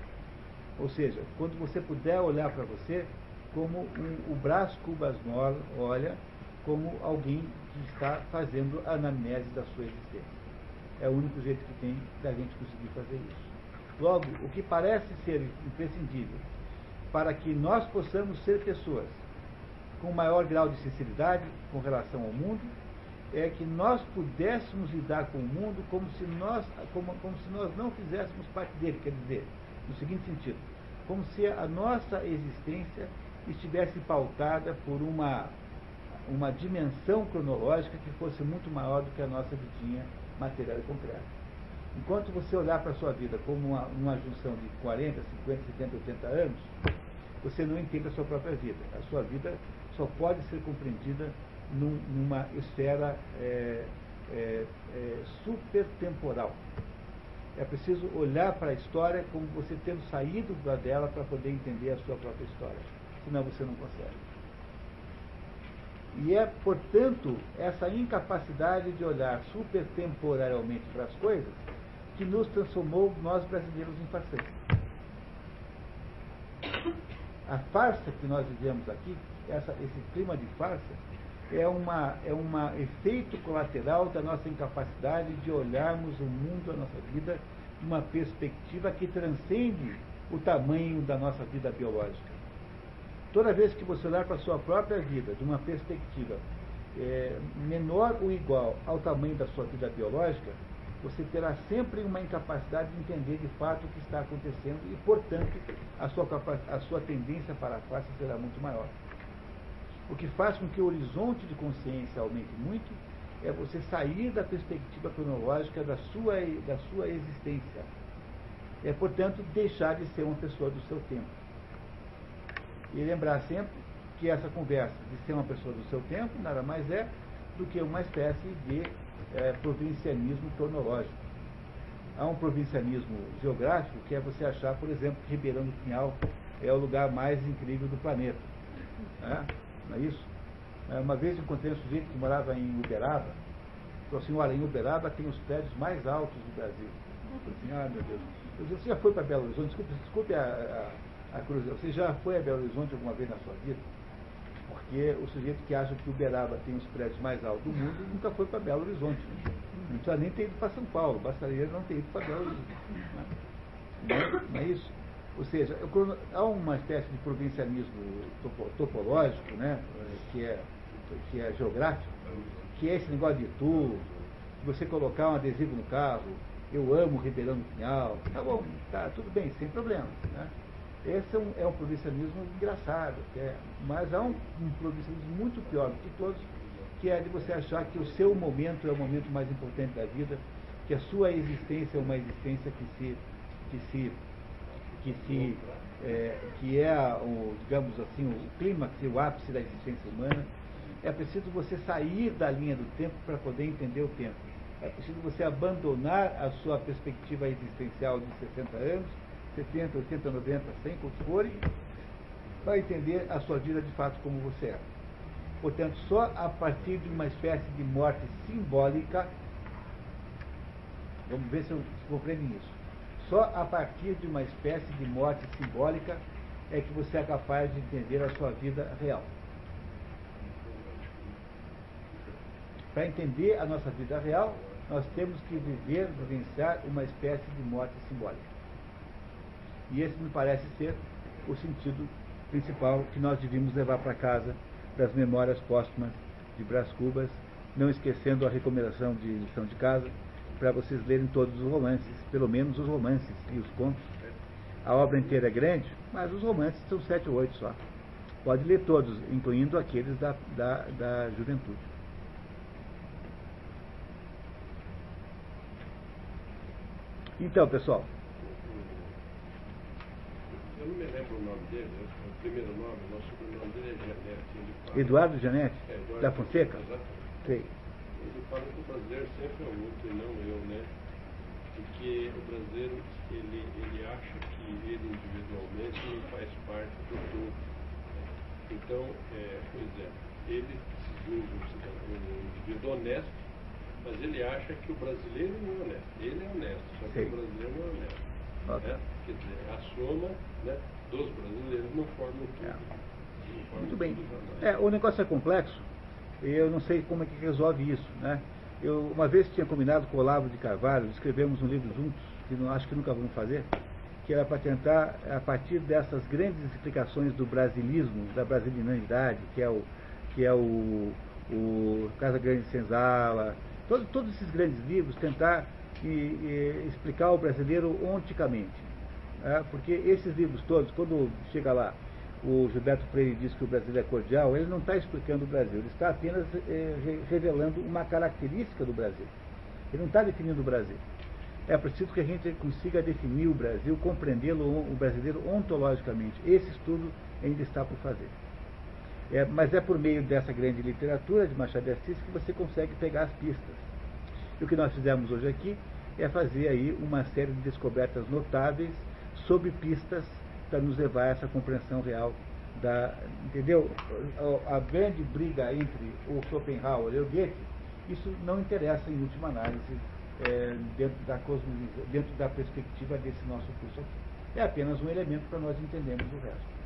Ou seja, quando você puder olhar para você como um, o Brás Cubas Mola olha como alguém que está fazendo a anamnese da sua existência. É o único jeito que tem da gente conseguir fazer isso. Logo, o que parece ser imprescindível para que nós possamos ser pessoas com maior grau de sinceridade com relação ao mundo, é que nós pudéssemos lidar com o mundo como se nós, como, como se nós não fizéssemos parte dele, quer dizer, no seguinte sentido, como se a nossa existência estivesse pautada por uma, uma dimensão cronológica que fosse muito maior do que a nossa vidinha material e concreta. Enquanto você olhar para a sua vida como uma, uma junção de 40, 50, 70, 80 anos, você não entende a sua própria vida. A sua vida só pode ser compreendida num, numa esfera é, é, é, supertemporal. É preciso olhar para a história como você tendo saído dela para poder entender a sua própria história. Senão você não consegue. E é, portanto, essa incapacidade de olhar supertemporalmente para as coisas que nos transformou, nós brasileiros, em farsantes. A farsa que nós vivemos aqui, essa, esse clima de farsa, é uma é um efeito colateral da nossa incapacidade de olharmos o mundo, a nossa vida, uma perspectiva que transcende o tamanho da nossa vida biológica. Toda vez que você olhar para a sua própria vida de uma perspectiva é, menor ou igual ao tamanho da sua vida biológica, você terá sempre uma incapacidade de entender de fato o que está acontecendo e, portanto, a sua, a sua tendência para a face será muito maior. O que faz com que o horizonte de consciência aumente muito é você sair da perspectiva cronológica da sua, da sua existência. É, portanto, deixar de ser uma pessoa do seu tempo. E lembrar sempre que essa conversa de ser uma pessoa do seu tempo nada mais é do que uma espécie de é, provincianismo cronológico. Há um provincianismo geográfico que é você achar, por exemplo, que Ribeirão do Pinhal é o lugar mais incrível do planeta. Né? Não é isso? É, uma vez encontrei um sujeito que morava em Uberaba, falou assim, olha, em Uberaba tem os prédios mais altos do Brasil. Eu assim, ah, meu Deus. Eu disse, você já foi para Belo Horizonte? Desculpe, desculpe a, a, a curiosidade. Você já foi a Belo Horizonte alguma vez na sua vida? Porque o sujeito que acha que Uberaba tem os prédios mais altos do mundo nunca foi para Belo Horizonte. Não precisa nem ter ido para São Paulo, bastaria não ter ido para Belo Horizonte. Não é, é isso? Ou seja, há uma espécie de provincialismo topológico, né, que, é, que é geográfico, que é esse negócio de tu, você colocar um adesivo no carro, eu amo Ribeirão do Pinhal, tá bom, tá tudo bem, sem problema. Né? Esse é um, é um engraçado, é, mas há um, um muito pior do que todos, que é de você achar que o seu momento é o momento mais importante da vida, que a sua existência é uma existência que se, que se que, se, é, que é, o, digamos assim, o clímax, o ápice da existência humana, é preciso você sair da linha do tempo para poder entender o tempo. É preciso você abandonar a sua perspectiva existencial de 60 anos, 70, 80, 90, 100, quantos forem, para entender a sua vida de fato como você é. Portanto, só a partir de uma espécie de morte simbólica, vamos ver se eu compreendo isso, só a partir de uma espécie de morte simbólica é que você é capaz de entender a sua vida real. Para entender a nossa vida real, nós temos que viver, vivenciar uma espécie de morte simbólica. E esse me parece ser o sentido principal que nós devíamos levar para casa das memórias póstumas de Brás Cubas, não esquecendo a recomendação de lição de casa, para vocês lerem todos os romances, pelo menos os romances e os contos. A obra inteira é grande, mas os romances são sete ou oito só. Pode ler todos, incluindo aqueles da, da, da juventude. Então, pessoal. Eu não me lembro o nome dele, né? o primeiro nome, o nosso sobrenome dele é Janete. Eduardo Janete? É, Eduardo da Fonseca? Exatamente. Sei. Ele fala que o brasileiro sempre é o outro e não eu, né? Porque o brasileiro, ele, ele acha que ele individualmente não faz parte do todo. Então, é, por exemplo, ele se julga um, indivíduo honesto, mas ele acha que o brasileiro não é honesto. Ele é honesto, só que Sim. o brasileiro não é honesto. Né? Quer dizer, a soma né, dos brasileiros não forma tudo. É. Não forma Muito bem. tudo. É, o negócio é complexo e eu não sei como é que resolve isso, né? Eu uma vez tinha combinado com o Olavo de Carvalho, escrevemos um livro juntos, que não, acho que nunca vamos fazer, que era para tentar, a partir dessas grandes explicações do brasilismo, da brasilinidade, que é o, que é o, o Casa Grande de Senzala, todo- todos esses grandes livros, tentar e- e explicar o brasileiro onticamente. né? porque esses livros todos, quando chega lá, o Gilberto Freire diz que o Brasil é cordial, ele não está explicando o Brasil, ele está apenas eh, re- revelando uma característica do Brasil. Ele não está definindo o Brasil. É preciso que a gente consiga definir o Brasil, compreendê-lo, o brasileiro ontologicamente. Esse estudo ainda está por fazer. É, mas é por meio dessa grande literatura de Machado de Assis que você consegue pegar as pistas. E o que nós fizemos hoje aqui é fazer aí uma série de descobertas notáveis sob pistas para nos levar a essa compreensão real da, entendeu? A, grande briga entre o Schopenhauer e o Goethe, isso não interessa em última análise é, dentro da cosmovisão, dentro da perspectiva desse nosso curso aqui. É apenas um elemento para nós entendermos o resto.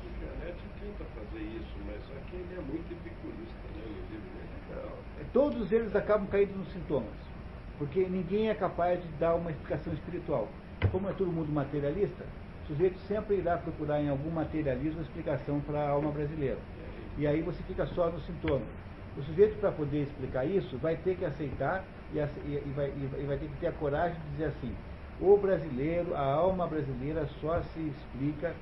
O Gianetti tenta fazer isso, mas que ele é muito epicurista, né? No livro dele. Todos eles acabam caindo nos sintomas, porque ninguém é capaz de dar uma explicação espiritual. Como é todo mundo materialista, o sujeito sempre irá procurar em algum materialismo explicação para a alma brasileira. E aí você fica só no sintoma. O sujeito, para poder explicar isso, vai ter que aceitar e, ace- e- e vai, e vai ter que ter a coragem de dizer assim: o brasileiro, a alma brasileira só se explica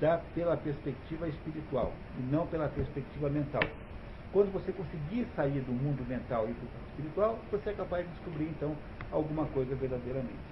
da, pela perspectiva espiritual e não pela perspectiva mental. Quando você conseguir sair do mundo mental e para o mundo espiritual, você é capaz de descobrir então alguma coisa verdadeiramente.